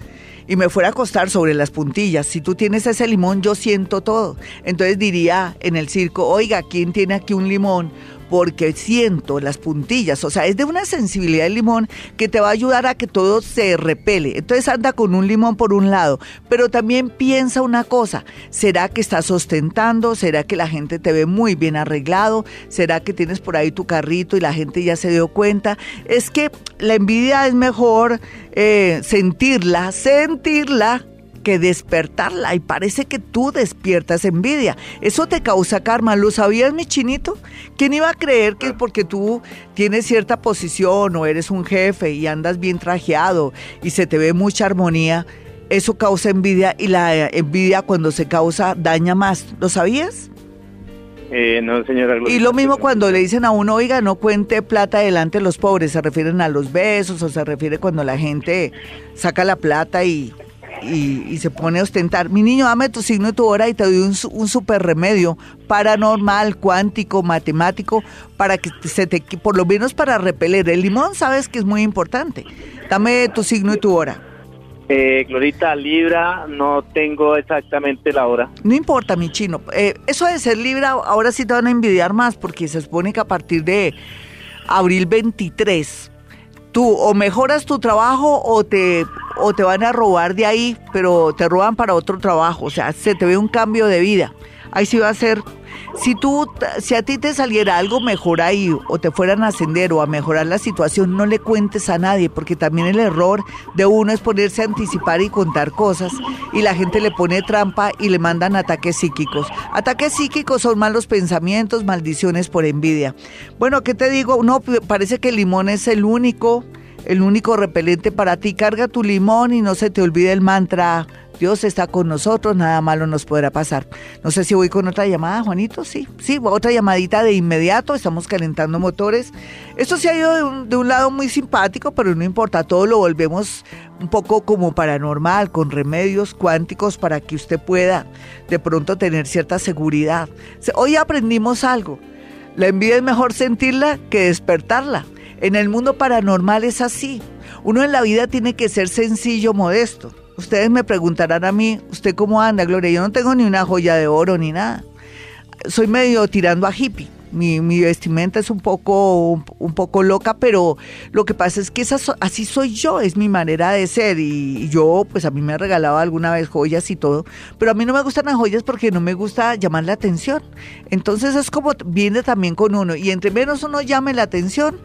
y me fuera a acostar sobre las puntillas, si tú tienes ese limón, yo siento todo. Entonces diría en el circo, oiga, ¿quién tiene aquí un limón? Porque siento las puntillas, o sea, es de una sensibilidad el limón que te va a ayudar a que todo se repele. Entonces anda con un limón por un lado, pero también piensa una cosa, ¿será que estás ostentando? ¿Será que la gente te ve muy bien arreglado? ¿Será que tienes por ahí tu carrito y la gente ya se dio cuenta? Es que la envidia es mejor eh, sentirla, sentirla que despertarla y parece que tú despiertas envidia. Eso te causa karma. ¿Lo sabías, mi chinito? ¿Quién iba a creer que porque tú tienes cierta posición o eres un jefe y andas bien trajeado y se te ve mucha armonía, eso causa envidia y la envidia cuando se causa daña más? ¿Lo sabías? Eh, no, señora. Y lo mismo cuando le dicen a uno, oiga, no cuente plata delante de los pobres, se refieren a los besos o se refiere cuando la gente saca la plata y y, se pone a ostentar. Mi niño, dame tu signo y tu hora y te doy un, un super remedio paranormal, cuántico, matemático, para que se te, por lo menos para repeler. El limón sabes que es muy importante. Dame tu signo y tu hora. Eh, Glorita, Libra, no tengo exactamente la hora. No importa, mi chino. Eh, eso de ser Libra, ahora sí te van a envidiar más, porque se supone que a partir de abril 23 tú o mejoras tu trabajo o te, o te van a robar de ahí, pero te roban para otro trabajo, o sea, se te ve un cambio de vida. Ahí sí va a ser si tú, si a ti te saliera algo mejor ahí o te fueran a ascender o a mejorar la situación, no le cuentes a nadie, porque también el error de uno es ponerse a anticipar y contar cosas y la gente le pone trampa y le mandan ataques psíquicos. Ataques psíquicos son malos pensamientos, maldiciones por envidia. Bueno, ¿qué te digo? No, parece que el limón es el único, el único repelente para ti. Carga tu limón y no se te olvide el mantra Dios está con nosotros, nada malo nos podrá pasar. No sé si voy con otra llamada, Juanito. Sí, sí, otra llamadita de inmediato. Estamos calentando motores. Esto se ha ido de un, de un lado muy simpático, pero no importa, todo lo volvemos un poco como paranormal, con remedios cuánticos para que usted pueda de pronto tener cierta seguridad. Hoy aprendimos algo. La envidia es mejor sentirla que despertarla. En el mundo paranormal es así. Uno en la vida tiene que ser sencillo, modesto. Ustedes me preguntarán a mí, ¿usted cómo anda, Gloria? Yo no tengo ni una joya de oro ni nada. Soy medio tirando a hippie mi, vestimenta es un poco, un, poco loca, pero lo que pasa es que esa, así soy yo, es mi manera de ser. Y yo, pues a mí me ha regalado alguna vez joyas y todo, pero a mí no me gustan las joyas porque no me gusta llamar la atención. Entonces es como viene también con uno. Y entre menos uno llame la atención,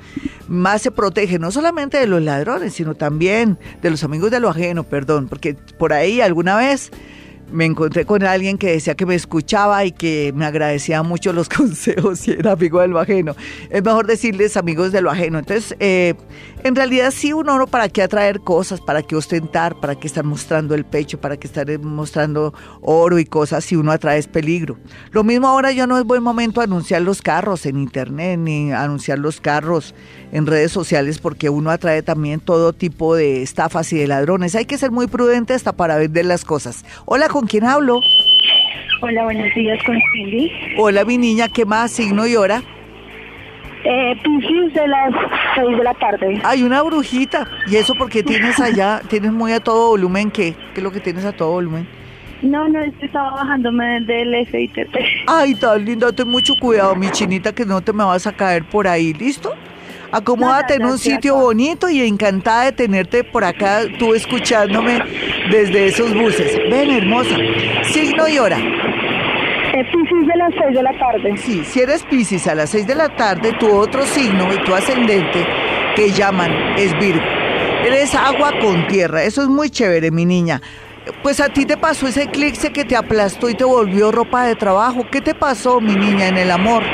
más se protege, no solamente de los ladrones, sino también de los amigos de lo ajeno, perdón, porque por ahí alguna vez me encontré con alguien que decía que me escuchaba y que me agradecía mucho los consejos y era amigo de lo ajeno. Es mejor decirles amigos de lo ajeno. Entonces, eh, en realidad sí, uno no para qué atraer cosas, para qué ostentar, para qué estar mostrando el pecho, para qué estar mostrando oro y cosas si uno atrae es peligro. Lo mismo ahora ya no es buen momento anunciar los carros en internet ni anunciar los carros en redes sociales porque uno atrae también todo tipo de estafas y de ladrones. Hay que ser muy prudente hasta para vender las cosas. Hola, ¿con quién hablo? Hola, buenos días, con Cindy. Hola, mi niña, ¿qué más? ¿Signo y hora? Eh, de las 6 de la tarde. Hay una brujita. ¿Y eso porque tienes allá? ¿Tienes muy a todo volumen? ¿Qué? ¿Qué es lo que tienes a todo volumen? No, no, es que estaba bajándome del FITP. Ay, tan linda, ten mucho cuidado, mi chinita, que no te me vas a caer por ahí, ¿listo? Acomódate en un sitio bonito y encantada de tenerte por acá, tú escuchándome desde esos buses. Ven, hermosa. Signo y hora. Piscis de las 6 de la tarde. Sí, si eres Piscis a las 6 de la tarde, tu otro signo y tu ascendente que llaman es Virgo. Eres agua con tierra, eso es muy chévere, mi niña. Pues a ti te pasó ese eclipse que te aplastó y te volvió ropa de trabajo. ¿Qué te pasó, mi niña, en el amor?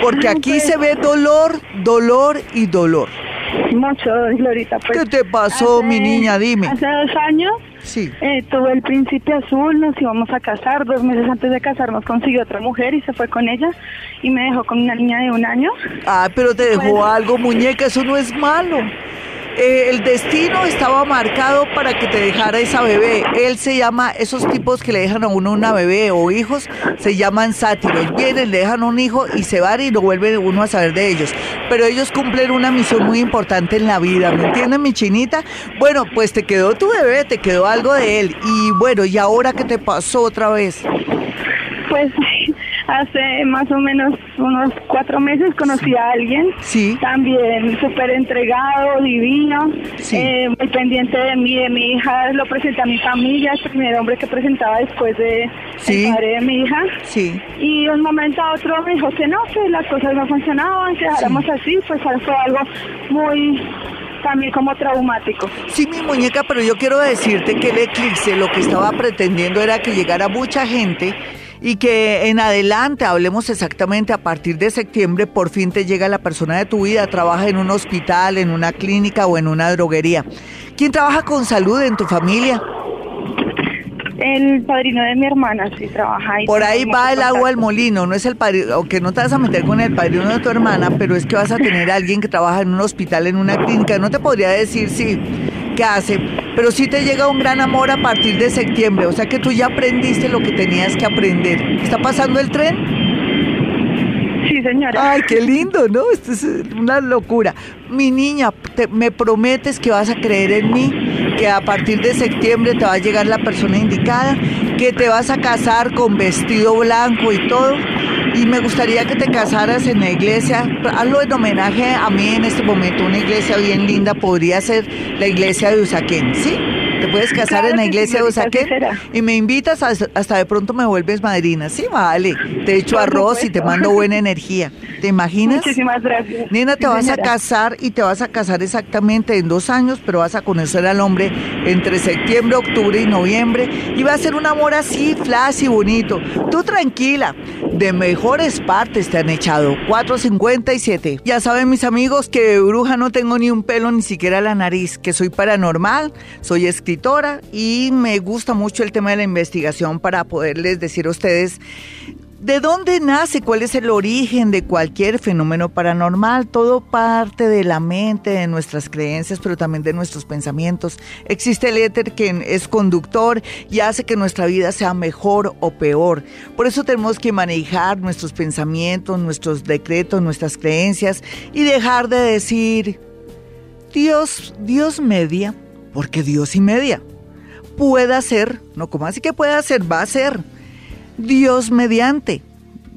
Porque aquí se ve dolor, dolor y dolor. Mucho, Glorita. Pues, ¿Qué te pasó, mi niña? Dime. Hace dos años sí. Eh, tuve el príncipe azul, nos íbamos a casar. Dos meses antes de casarnos consiguió otra mujer y se fue con ella y me dejó con una niña de un año. Ah, pero te dejó pues, algo, muñeca, eso no es malo. Eh, el destino estaba marcado para que te dejara esa bebé. Él se llama, esos tipos que le dejan a uno una bebé o hijos, se llaman sátiros. Vienen, le dejan un hijo y se van y no vuelve uno a saber de ellos. Pero ellos cumplen una misión muy importante en la vida, ¿me entiendes, mi chinita? Bueno, pues te quedó tu bebé, te quedó algo de él. Y bueno, ¿y ahora qué te pasó otra vez? Pues hace más o menos unos cuatro meses conocí a alguien. Sí. También súper entregado, divino, eh, muy pendiente de mí, de mi hija. Lo presenté a mi familia, el primer hombre que presentaba después de el padre de mi hija. Sí. Y un momento a otro me dijo que no, que las cosas no funcionaban, que dejáramos así, pues fue algo muy también como traumático. Sí, mi muñeca, pero yo quiero decirte que el eclipse lo que estaba pretendiendo era que llegara mucha gente y que en adelante, hablemos exactamente a partir de septiembre, por fin te llega la persona de tu vida, trabaja en un hospital, en una clínica o en una droguería. ¿Quién trabaja con salud en tu familia? El padrino de mi hermana sí trabaja ahí. Por ahí va el agua al molino, no es el padrino, aunque no te vas a meter con el padrino de tu hermana, pero es que vas a tener a alguien que trabaja en un hospital, en una clínica. No te podría decir si qué hace, pero sí te llega un gran amor a partir de septiembre. O sea que tú ya aprendiste lo que tenías que aprender. ¿Está pasando el tren? Sí, señora. Ay, qué lindo, ¿no? Esto es una locura. Mi niña, me prometes que vas a creer en mí, que a partir de septiembre te va a llegar la persona indicada, que te vas a casar con vestido blanco y todo. Y me gustaría que te casaras en la iglesia. Hazlo en homenaje a mí en este momento. Una iglesia bien linda podría ser la iglesia de Usaquén, ¿sí? Te puedes casar en la iglesia de Usaquén y me invitas hasta, de pronto me vuelves madrina. Sí, vale. Te echo arroz y te mando buena energía. ¿Te imaginas? Muchísimas gracias. Nina, te vas a casar y te vas a casar exactamente en dos años, pero vas a conocer al hombre entre septiembre, octubre y noviembre y va a ser un amor así, flash y bonito. Tú tranquila, de mejores partes te han echado. 457. Ya saben mis amigos que de bruja no tengo ni un pelo, ni siquiera la nariz, que soy paranormal, soy escritora y me gusta mucho el tema de la investigación para poderles decir a ustedes ¿De dónde nace? ¿Cuál es el origen de cualquier fenómeno paranormal? Todo parte de la mente, de nuestras creencias, pero también de nuestros pensamientos. Existe el éter que es conductor y hace que nuestra vida sea mejor o peor. Por eso tenemos que manejar nuestros pensamientos, nuestros decretos, nuestras creencias y dejar de decir, Dios, Dios media porque Dios y media puede ser, no como así que puede ser, va a ser Dios mediante.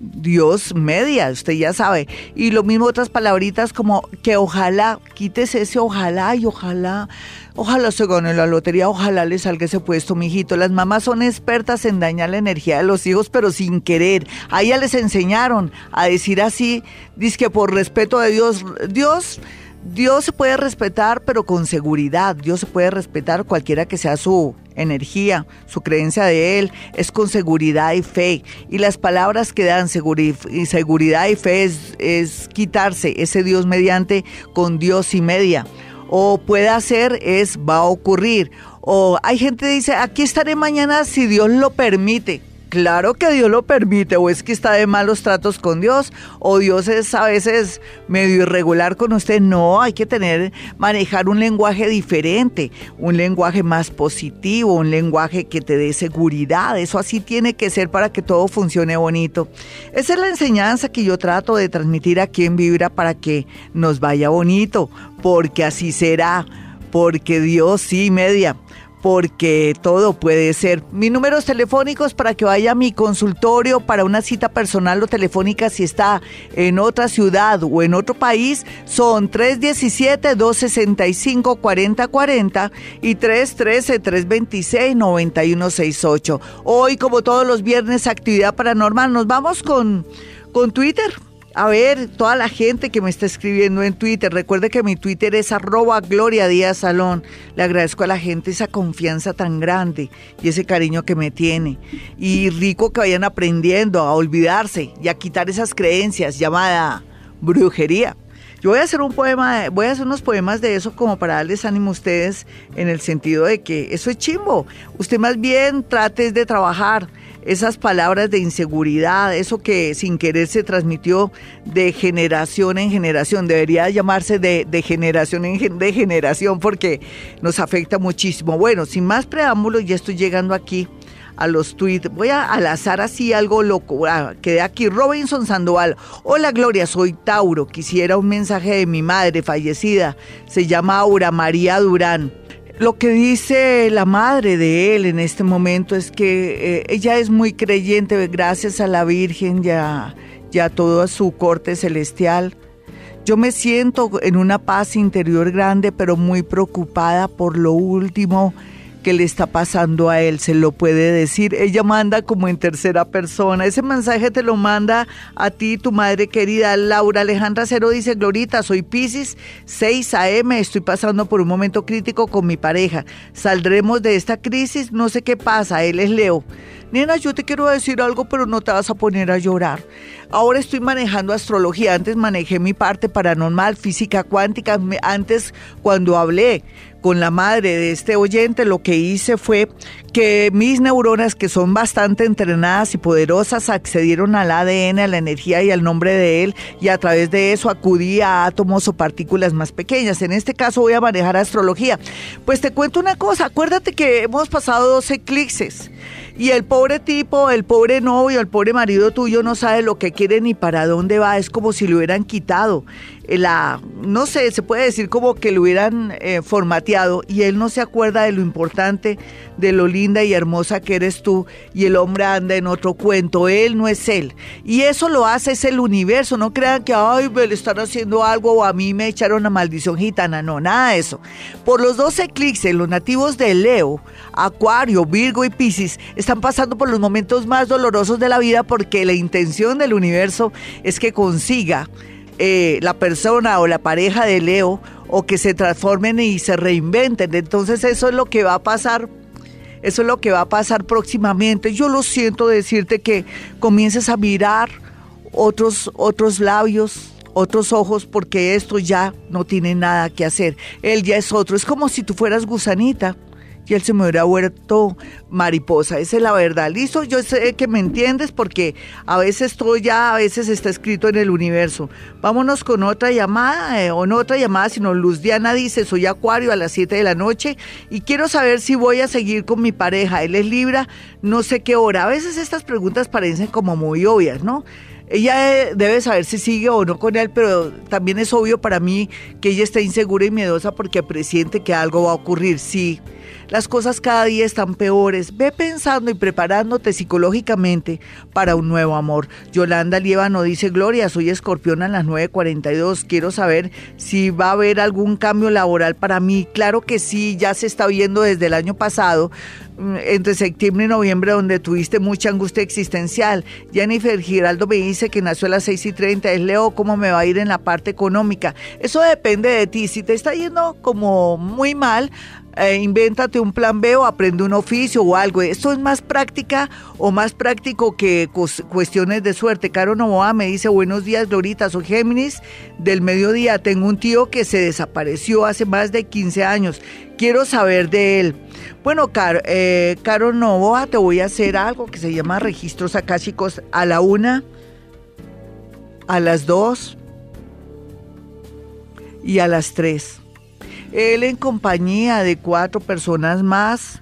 Dios media, usted ya sabe. Y lo mismo otras palabritas como que ojalá, quítese ese ojalá y ojalá, ojalá se gane la lotería, ojalá le salga ese puesto, mijito. Las mamás son expertas en dañar la energía de los hijos, pero sin querer. A ella les enseñaron a decir así, dice que por respeto de Dios, Dios Dios se puede respetar, pero con seguridad. Dios se puede respetar cualquiera que sea su energía, su creencia de Él, es con seguridad y fe. Y las palabras que dan seguridad y fe es, es quitarse ese Dios mediante con Dios y media. O puede hacer es va a ocurrir. O hay gente que dice, aquí estaré mañana si Dios lo permite. Claro que Dios lo permite, o es que está de malos tratos con Dios, o Dios es a veces medio irregular con usted. No, hay que tener, manejar un lenguaje diferente, un lenguaje más positivo, un lenguaje que te dé seguridad. Eso así tiene que ser para que todo funcione bonito. Esa es la enseñanza que yo trato de transmitir aquí en Vibra para que nos vaya bonito, porque así será, porque Dios sí media porque todo puede ser. Mis números telefónicos para que vaya a mi consultorio para una cita personal o telefónica si está en otra ciudad o en otro país son 317-265-4040 y 313-326-9168. Hoy, como todos los viernes, actividad paranormal. Nos vamos con, con Twitter. A ver, toda la gente que me está escribiendo en Twitter, recuerde que mi Twitter es arroba Gloria Díaz Salón. Le agradezco a la gente esa confianza tan grande y ese cariño que me tiene. Y rico que vayan aprendiendo a olvidarse y a quitar esas creencias llamada brujería. Yo voy a hacer un poema, voy a hacer unos poemas de eso como para darles ánimo a ustedes en el sentido de que eso es chimbo. Usted más bien trate de trabajar esas palabras de inseguridad, eso que sin querer se transmitió de generación en generación, debería llamarse de, generación en de generación porque nos afecta muchísimo. Bueno, sin más preámbulos, ya estoy llegando aquí a los tweets. Voy a al azar así algo loco. Ah, quedé aquí. Robinson Sandoval. Hola Gloria, soy Tauro. Quisiera un mensaje de mi madre fallecida. Se llama Aura María Durán. Lo que dice la madre de él en este momento es que eh, ella es muy creyente gracias a la Virgen y a, y a toda su corte celestial. Yo me siento en una paz interior grande, pero muy preocupada por lo último que le está pasando a él, se lo puede decir. Ella manda como en tercera persona. Ese mensaje te lo manda a ti, tu madre querida. Laura Alejandra Cero dice, Glorita, soy Pisces, 6 AM, estoy pasando por un momento crítico con mi pareja. Saldremos de esta crisis, no sé qué pasa, él es Leo. Nena, yo te quiero decir algo, pero no te vas a poner a llorar. Ahora estoy manejando astrología, antes manejé mi parte paranormal, física cuántica, antes cuando hablé con la madre de este oyente, lo que hice fue que mis neuronas, que son bastante entrenadas y poderosas, accedieron al ADN, a la energía y al nombre de él, y a través de eso acudí a átomos o partículas más pequeñas. En este caso voy a manejar astrología. Pues te cuento una cosa, acuérdate que hemos pasado dos eclipses. Y el pobre tipo, el pobre novio, el pobre marido tuyo no sabe lo que quiere ni para dónde va. Es como si lo hubieran quitado. Eh, la, no sé, se puede decir como que lo hubieran eh, formateado y él no se acuerda de lo importante, de lo linda y hermosa que eres tú y el hombre anda en otro cuento, él no es él. Y eso lo hace es el universo, no crean que, ay, me le están haciendo algo o a mí me echaron una maldición gitana, no, nada de eso. Por los dos eclipses, los nativos de Leo, Acuario, Virgo y Piscis están pasando por los momentos más dolorosos de la vida porque la intención del universo es que consiga eh, la persona o la pareja de Leo o que se transformen y se reinventen. Entonces eso es lo que va a pasar. Eso es lo que va a pasar próximamente. Yo lo siento decirte que comiences a mirar otros, otros labios, otros ojos, porque esto ya no tiene nada que hacer. Él ya es otro. Es como si tú fueras gusanita y él se me hubiera vuelto mariposa. Esa es la verdad. Listo, yo sé que me entiendes porque a veces todo ya, a veces está escrito en el universo. Vámonos con otra llamada, eh, o no otra llamada, sino Luz Diana dice, soy Acuario a las 7 de la noche y quiero saber si voy a seguir con mi pareja. Él es Libra, no sé qué hora. A veces estas preguntas parecen como muy obvias, ¿no? Ella eh, debe saber si sigue o no con él, pero también es obvio para mí que ella está insegura y miedosa porque presiente que algo va a ocurrir. Sí, las cosas cada día están peores. Ve pensando y preparándote psicológicamente para un nuevo amor. Yolanda no dice, Gloria, soy escorpión a las 9.42. Quiero saber si va a haber algún cambio laboral para mí. Claro que sí, ya se está viendo desde el año pasado entre septiembre y noviembre donde tuviste mucha angustia existencial. Jennifer Giraldo me dice que nació a las 6 y 30. Es Leo, ¿cómo me va a ir en la parte económica? Eso depende de ti. Si te está yendo como muy mal, eh, invéntate un plan B o aprende un oficio o algo. Esto es más práctica o más práctico que cuestiones de suerte. Caro Novoa me dice, buenos días, Glorita, soy Géminis del mediodía. Tengo un tío que se desapareció hace más de 15 años. Quiero saber de él. Bueno, Caro, eh, Caro Novoa, te voy a hacer algo que se llama registros acásicos a la una, a las dos y a las tres. Él en compañía de cuatro personas más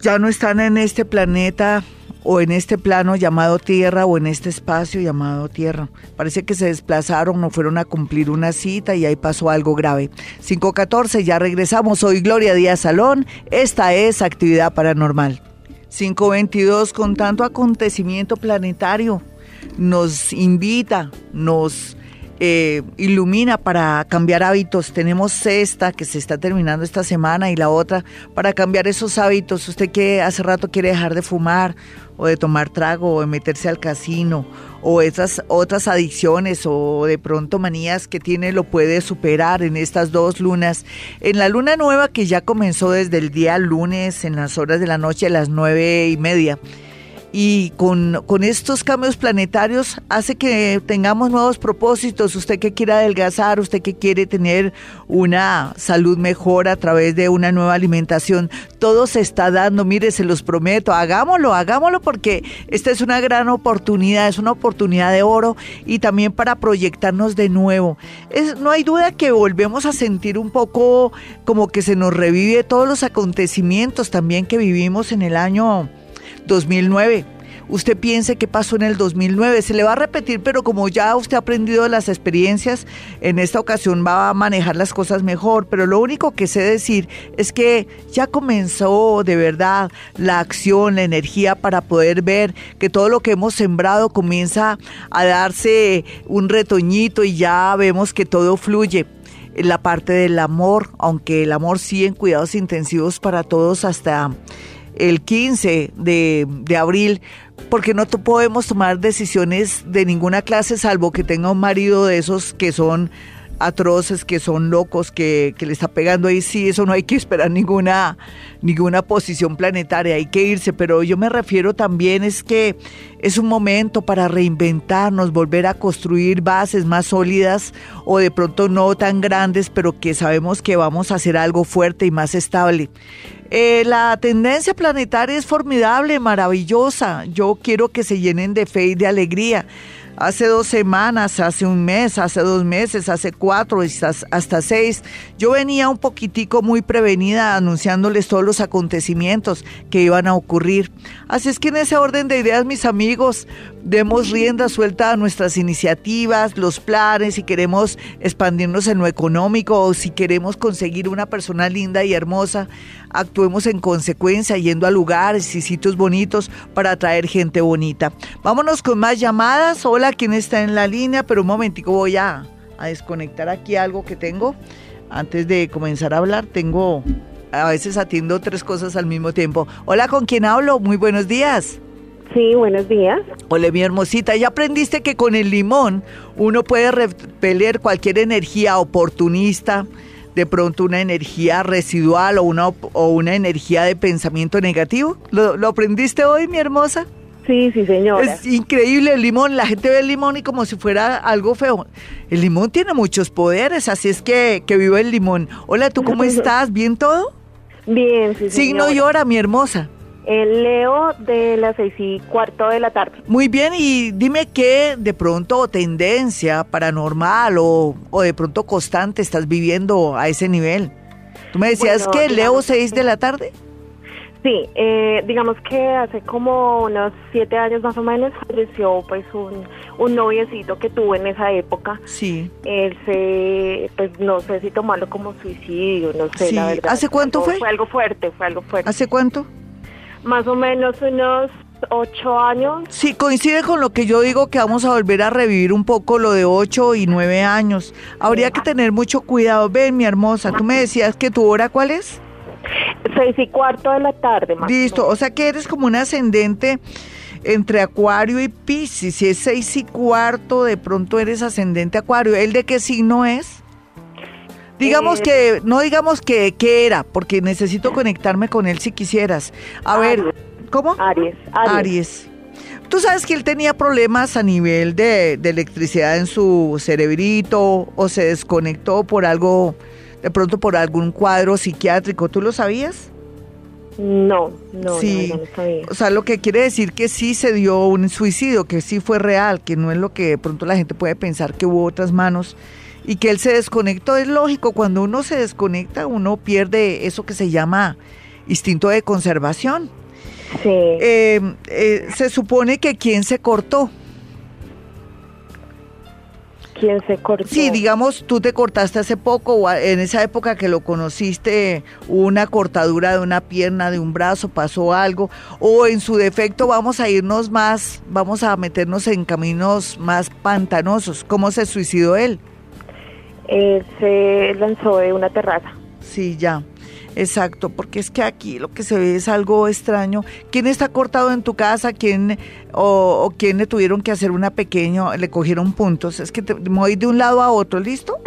ya no están en este planeta o en este plano llamado Tierra o en este espacio llamado Tierra. Parece que se desplazaron o fueron a cumplir una cita y ahí pasó algo grave. 514, ya regresamos. Soy Gloria Díaz Salón. Esta es Actividad Paranormal. 522, con tanto acontecimiento planetario, nos invita, nos eh, ilumina para cambiar hábitos. Tenemos esta que se está terminando esta semana y la otra para cambiar esos hábitos. Usted que hace rato quiere dejar de fumar o de tomar trago o de meterse al casino o esas otras adicciones o de pronto manías que tiene lo puede superar en estas dos lunas. En la luna nueva que ya comenzó desde el día lunes en las horas de la noche a las nueve y media y con, con, estos cambios planetarios hace que tengamos nuevos propósitos. Usted que quiere adelgazar, usted que quiere tener una salud mejor a través de una nueva alimentación, todo se está dando. Mire, se los prometo, hagámoslo, hagámoslo porque esta es una gran oportunidad, es una oportunidad de oro y también para proyectarnos de nuevo. Es, no hay duda que volvemos a sentir un poco como que se nos revive todos los acontecimientos también que vivimos en el año 2009. usted piense qué pasó en el 2009. Se le va a repetir, pero como ya usted ha aprendido las experiencias, en esta ocasión va a manejar las cosas mejor. Pero lo único que sé decir es que ya comenzó de verdad la acción, la energía para poder ver que todo lo que hemos sembrado comienza a darse un retoñito y ya vemos que todo fluye la parte del amor, aunque el amor sí en cuidados intensivos para todos hasta el 15 de, de abril, porque no podemos tomar decisiones de ninguna clase salvo que tenga un marido de esos que son atroces, que son locos, que, le está pegando ahí, sí, eso no hay que esperar ninguna, ninguna posición planetaria, hay que irse, pero yo me refiero también es que es un momento para reinventarnos, volver a construir bases más sólidas o de pronto no tan grandes, pero que sabemos que vamos a hacer algo fuerte y más estable. Eh, la tendencia planetaria es formidable, maravillosa. Yo quiero que se llenen de fe y de alegría hace dos semanas, hace un mes, hace dos meses, hace cuatro, hasta, seis. Yo venía un poquitico muy prevenida anunciándoles todos los acontecimientos que iban a ocurrir. Así es que en ese orden de ideas, mis amigos, demos rienda suelta a nuestras iniciativas, los planes, si queremos expandirnos en lo económico o si queremos conseguir una persona linda y hermosa, actuemos en consecuencia yendo a lugares y sitios bonitos para atraer gente bonita. Vámonos con más llamadas. Hola, ¿quién está en la línea? Pero un momentico voy a, a desconectar aquí algo que tengo. Antes de comenzar a hablar, tengo, a veces atiendo tres cosas al mismo tiempo. Hola, ¿con quién hablo? Muy buenos días. Sí, buenos días. Hola, mi hermosita. ¿Ya aprendiste que con el limón uno puede repeler cualquier energía oportunista? de pronto una energía residual o una, o una energía de pensamiento negativo. ¿Lo, aprendiste hoy, mi hermosa? Sí, sí, señora. Es increíble el limón. La gente ve el limón y como si fuera algo feo. El limón tiene muchos poderes, así es que, que viva el limón. Hola, ¿tú cómo estás? ¿Bien todo? Bien, sí, Signo y hora, mi hermosa. El Leo de las seis y cuarto de la tarde. Muy bien, y dime qué de pronto tendencia paranormal o, o de pronto constante estás viviendo a ese nivel. Tú me decías que Leo seis de la tarde. Sí, eh, digamos que hace como unos siete años más o menos falleció pues un, un noviecito que tuve en esa época. Sí. Él se, pues no sé si tomarlo como suicidio, no sé, la verdad. ¿Hace cuánto fue? Fue algo fuerte, fue algo fuerte. ¿Hace cuánto? Más o menos unos ocho años. Sí, coincide con lo que yo digo que vamos a volver a revivir un poco lo de ocho y nueve años. Habría que tener mucho cuidado. Ven, mi hermosa, tú me decías que tu hora cuál es? Seis y cuarto de la tarde. Más Listo, o sea que eres como un ascendente entre Acuario y Piscis. Si es seis y cuarto, de pronto eres ascendente Acuario. ¿El de qué signo es? Digamos que, no digamos que, que, era, porque necesito conectarme con él si quisieras. A ver, ¿cómo? Aries, Aries. Tú sabes que él tenía problemas a nivel de, de, electricidad en su cerebrito o se desconectó por algo, de pronto por algún cuadro psiquiátrico. ¿Tú lo sabías? No, no, sí. no, sabía. O sea, lo que quiere decir que sí se dio un suicidio, que sí fue real, que no es lo que de pronto la gente puede pensar que hubo otras manos y que él se desconectó. Es lógico, cuando uno se desconecta, uno pierde eso que se llama instinto de conservación. Sí. Eh, eh, se supone que quién se cortó. ¿Quién se cortó? Sí, digamos, tú te cortaste hace poco, o en esa época que lo conociste, una cortadura de una pierna, de un brazo, pasó algo, o en su defecto vamos a irnos más, vamos a meternos en caminos más pantanosos. ¿Cómo se suicidó él? Él se lanzó de una terraza. Sí, ya. Exacto, porque es que aquí lo que se ve es algo extraño. ¿Quién está cortado en tu casa? ¿Quién o, quién le tuvieron que hacer una pequeña, le cogieron puntos? Es que te voy de un lado a otro, ¿listo?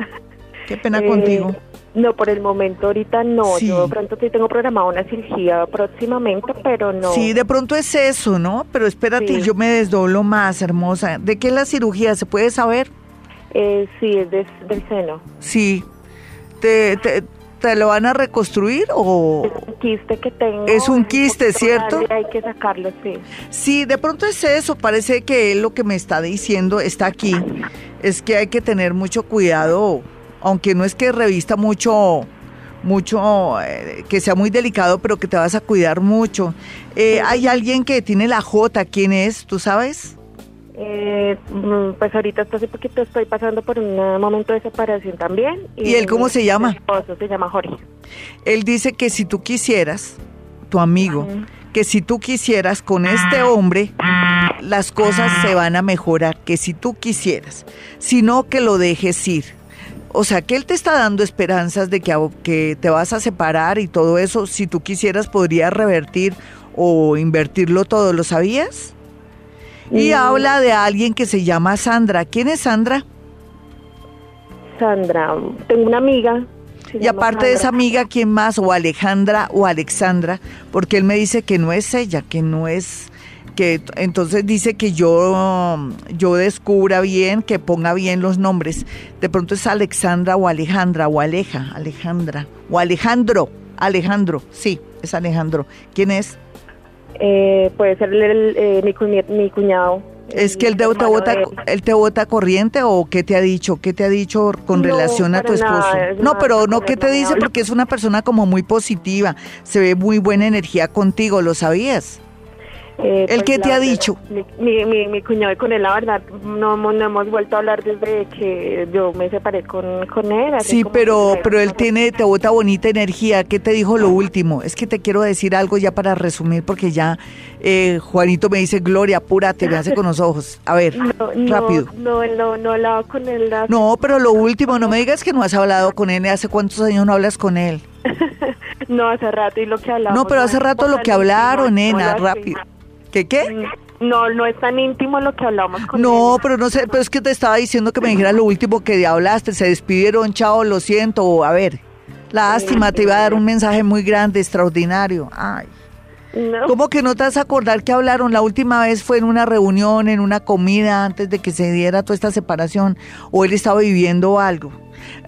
Qué pena eh, contigo. No, por el momento ahorita no. Yo de pronto sí tengo programada una cirugía próximamente, pero no. Sí, de pronto es eso, ¿no? Pero espérate, yo me desdoblo más, hermosa. ¿De qué es la cirugía? ¿Se puede saber? Eh, sí, es del seno. Sí. ¿Te, te, lo van a reconstruir o...? Es un quiste que tengo. Es un quiste, ¿cierto? Hay que sacarlo, sí. Sí, de pronto es eso. Parece que él lo que me está diciendo está aquí. Es que hay que tener mucho cuidado, aunque no es que revista mucho mucho, eh, que sea muy delicado, pero que te vas a cuidar mucho. Eh, ¿Hay alguien que tiene la J? ¿Quién es? ¿Tú sabes? Eh, mm, pues ahorita hasta hace poquito estoy pasando por un momento de separación también. ¿Y, él cómo se llama? se llama Jorge. Él dice que si tú quisieras, tu amigo, que si tú quisieras con este hombre, las cosas se van a mejorar, que si tú quisieras, sino que lo dejes ir o sea, que él te está dando esperanzas de que, que te vas a separar y todo eso, si tú quisieras, podrías revertir o invertirlo todo, ¿lo sabías? Y habla de alguien que se llama Sandra. ¿Quién es Sandra? Sandra, tengo una amiga. Y aparte de esa amiga, ¿quién más? O Alejandra o Alexandra, porque él me dice que no es ella, que no es que entonces dice que yo, yo descubra bien, que ponga bien los nombres. De pronto es Alexandra o Alejandra o Aleja, Alejandra o Alejandro, Alejandro, sí, es Alejandro. ¿Quién es? Eh, puede ser el, eh, mi, cuñado. ¿Es que él te, vota, él te vota corriente o qué te ha dicho? ¿Qué te ha dicho con relación a tu esposo? no, pero no, ¿qué te dice? Porque es una persona como muy positiva, se ve muy buena energía contigo, ¿lo sabías? Eh, ¿El pues que te ha dicho? Mi, mi, mi, cuñado con él, la verdad, no, no, hemos vuelto a hablar desde que yo me separé con, con él. Sí, pero, pero él tiene, te bota bonita energía. ¿Qué te dijo lo último? Es que te quiero decir algo ya para resumir, porque ya eh, Juanito me dice, Gloria, apúrate, me hace con los ojos. A ver, rápido. No, no, no he hablado con él. No, pero lo último, no me digas que no has hablado con él. ¿Hace cuántos años no hablas con él? no, hace rato y lo que hablamos. No, pero hace rato lo que hablaron, nena, rápido. ¿Qué qué? Mm, no, no es tan íntimo lo que hablamos con No, pero no sé, pero es que te estaba diciendo que me dijera lo último que hablaste, se despidieron, chao, lo siento, a ver, lástima, te iba a dar un mensaje muy grande, extraordinario. Ay. No. ¿Cómo que no te vas a acordar que hablaron? La última vez fue en una reunión, en una comida, antes de que se diera toda esta separación, o él estaba viviendo algo.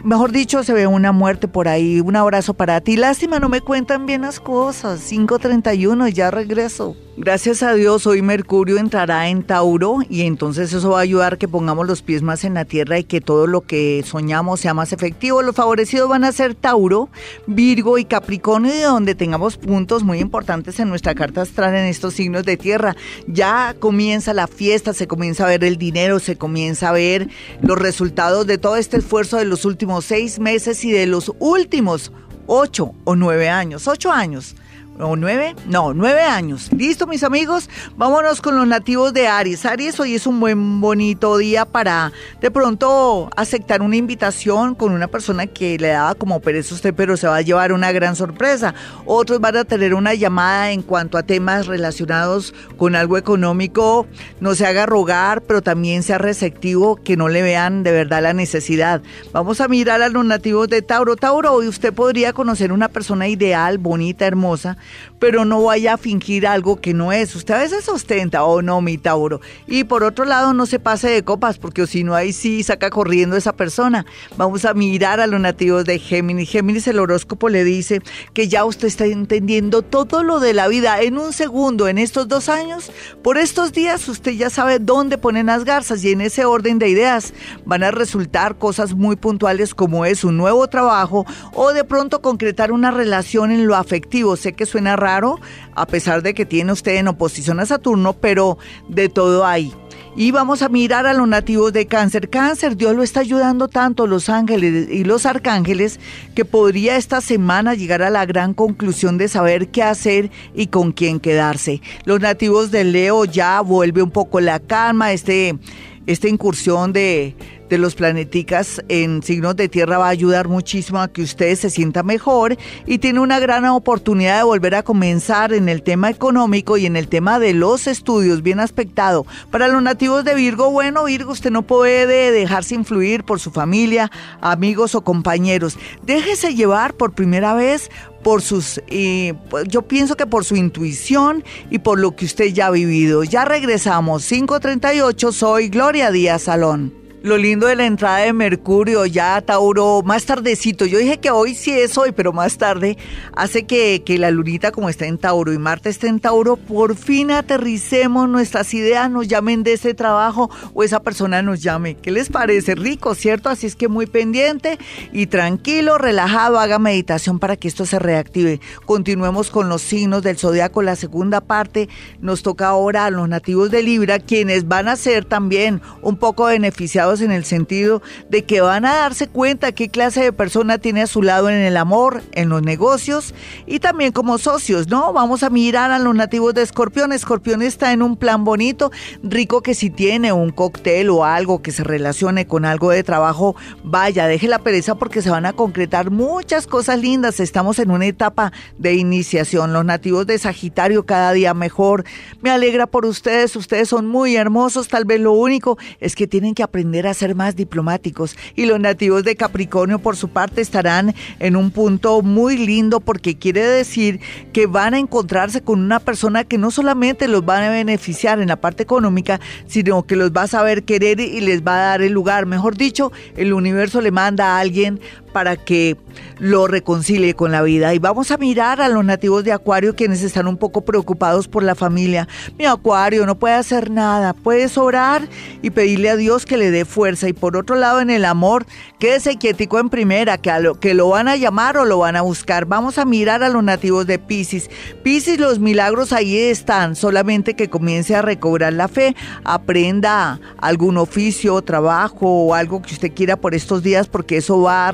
Mejor dicho, se ve una muerte por ahí. Un abrazo para ti. Lástima, no me cuentan bien las cosas. 531, ya regreso. Gracias a Dios, hoy Mercurio entrará en Tauro y entonces eso va a ayudar que pongamos los pies más en la tierra y que todo lo que soñamos sea más efectivo. Los favorecidos van a ser Tauro, Virgo y Capricornio, de donde tengamos puntos muy importantes en nuestra carta astral en estos signos de tierra. Ya comienza la fiesta, se comienza a ver el dinero, se comienza a ver los resultados de todo este esfuerzo de los últimos seis meses y de los últimos ocho o nueve años, ocho años ¿O nueve? No, nueve años. ¿Listo, mis amigos? Vámonos con los nativos de Aries. Aries, hoy es un buen, bonito día para de pronto aceptar una invitación con una persona que le daba como pereza a usted, pero se va a llevar una gran sorpresa. Otros van a tener una llamada en cuanto a temas relacionados con algo económico. No se haga rogar, pero también sea receptivo, que no le vean de verdad la necesidad. Vamos a mirar a los nativos de Tauro. Tauro, hoy usted podría conocer una persona ideal, bonita, hermosa pero no vaya a fingir algo que no es. Usted a veces ostenta, oh, no, mi Tauro. Y por otro lado, no se pase de copas, porque si no, ahí sí saca corriendo esa persona. Vamos a mirar a los nativos de Géminis. Géminis, el horóscopo le dice que ya usted está entendiendo todo lo de la vida en un segundo, en estos dos años. Por estos días, usted ya sabe dónde ponen las garzas y en ese orden de ideas van a resultar cosas muy puntuales como es un nuevo trabajo o de pronto concretar una relación en lo afectivo. Sé que raro, a pesar de que tiene usted en oposición a Saturno, pero de todo hay. Y vamos a mirar a los nativos de cáncer. Cáncer, Dios lo está ayudando tanto, los ángeles y los arcángeles, que podría esta semana llegar a la gran conclusión de saber qué hacer y con quién quedarse. Los nativos de Leo ya vuelve un poco la calma, este, esta incursión de de los planeticas en signos de tierra va a ayudar muchísimo a que usted se sienta mejor y tiene una gran oportunidad de volver a comenzar en el tema económico y en el tema de los estudios, bien aspectado. Para los nativos de Virgo, bueno, Virgo, usted no puede dejarse influir por su familia, amigos o compañeros. Déjese llevar por primera vez por sus, eh, yo pienso que por su intuición y por lo que usted ya ha vivido. Ya regresamos, 538, soy Gloria Díaz Salón. Lo lindo de la entrada de Mercurio, ya Tauro, más tardecito, yo dije que hoy sí es hoy, pero más tarde, hace que, que la lunita como está en Tauro y Marte está en Tauro, por fin aterricemos nuestras ideas, nos llamen de ese trabajo o esa persona nos llame. ¿Qué les parece? Rico, ¿cierto? Así es que muy pendiente y tranquilo, relajado, haga meditación para que esto se reactive. Continuemos con los signos del zodiaco, la segunda parte nos toca ahora a los nativos de Libra, quienes van a ser también un poco beneficiados en el sentido de que van a darse cuenta qué clase de persona tiene a su lado en el amor, en los negocios y también como socios, ¿no? Vamos a mirar a los nativos de Escorpión. Escorpión está en un plan bonito, rico que si tiene un cóctel o algo que se relacione con algo de trabajo, vaya, deje la pereza porque se van a concretar muchas cosas lindas. Estamos en una etapa de iniciación. Los nativos de Sagitario cada día mejor. Me alegra por ustedes, ustedes son muy hermosos. Tal vez lo único es que tienen que aprender a ser más diplomáticos y los nativos de Capricornio por su parte estarán en un punto muy lindo porque quiere decir que van a encontrarse con una persona que no solamente los va a beneficiar en la parte económica, sino que los va a saber querer y les va a dar el lugar. Mejor dicho, el universo le manda a alguien para que lo reconcilie con la vida. Y vamos a mirar a los nativos de Acuario quienes están un poco preocupados por la familia. Mi Acuario no puede hacer nada, puedes orar y pedirle a Dios que le dé fuerza. Y por otro lado, en el amor, quédese quietico en primera, que, lo, que lo van a llamar o lo van a buscar. Vamos a mirar a los nativos de Pisces. Pisces, los milagros ahí están, solamente que comience a recobrar la fe, aprenda algún oficio, trabajo o algo que usted quiera por estos días, porque eso va a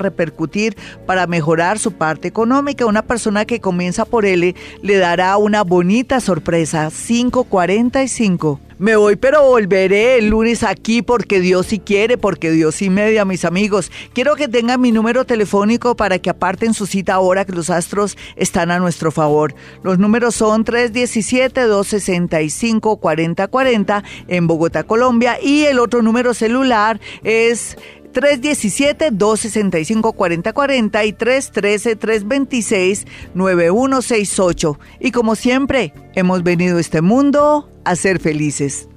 para mejorar su parte económica. Una persona que comienza por L le dará una bonita sorpresa. 545. Me voy, pero volveré el lunes aquí porque Dios sí quiere, porque Dios sí media, mis amigos. Quiero que tengan mi número telefónico para que aparten su cita ahora que los astros están a nuestro favor. Los números son 317-265-4040 en Bogotá, Colombia, y el otro número celular es 317-265-4040 y 313-326-9168. Y como siempre, hemos venido a este mundo a ser felices.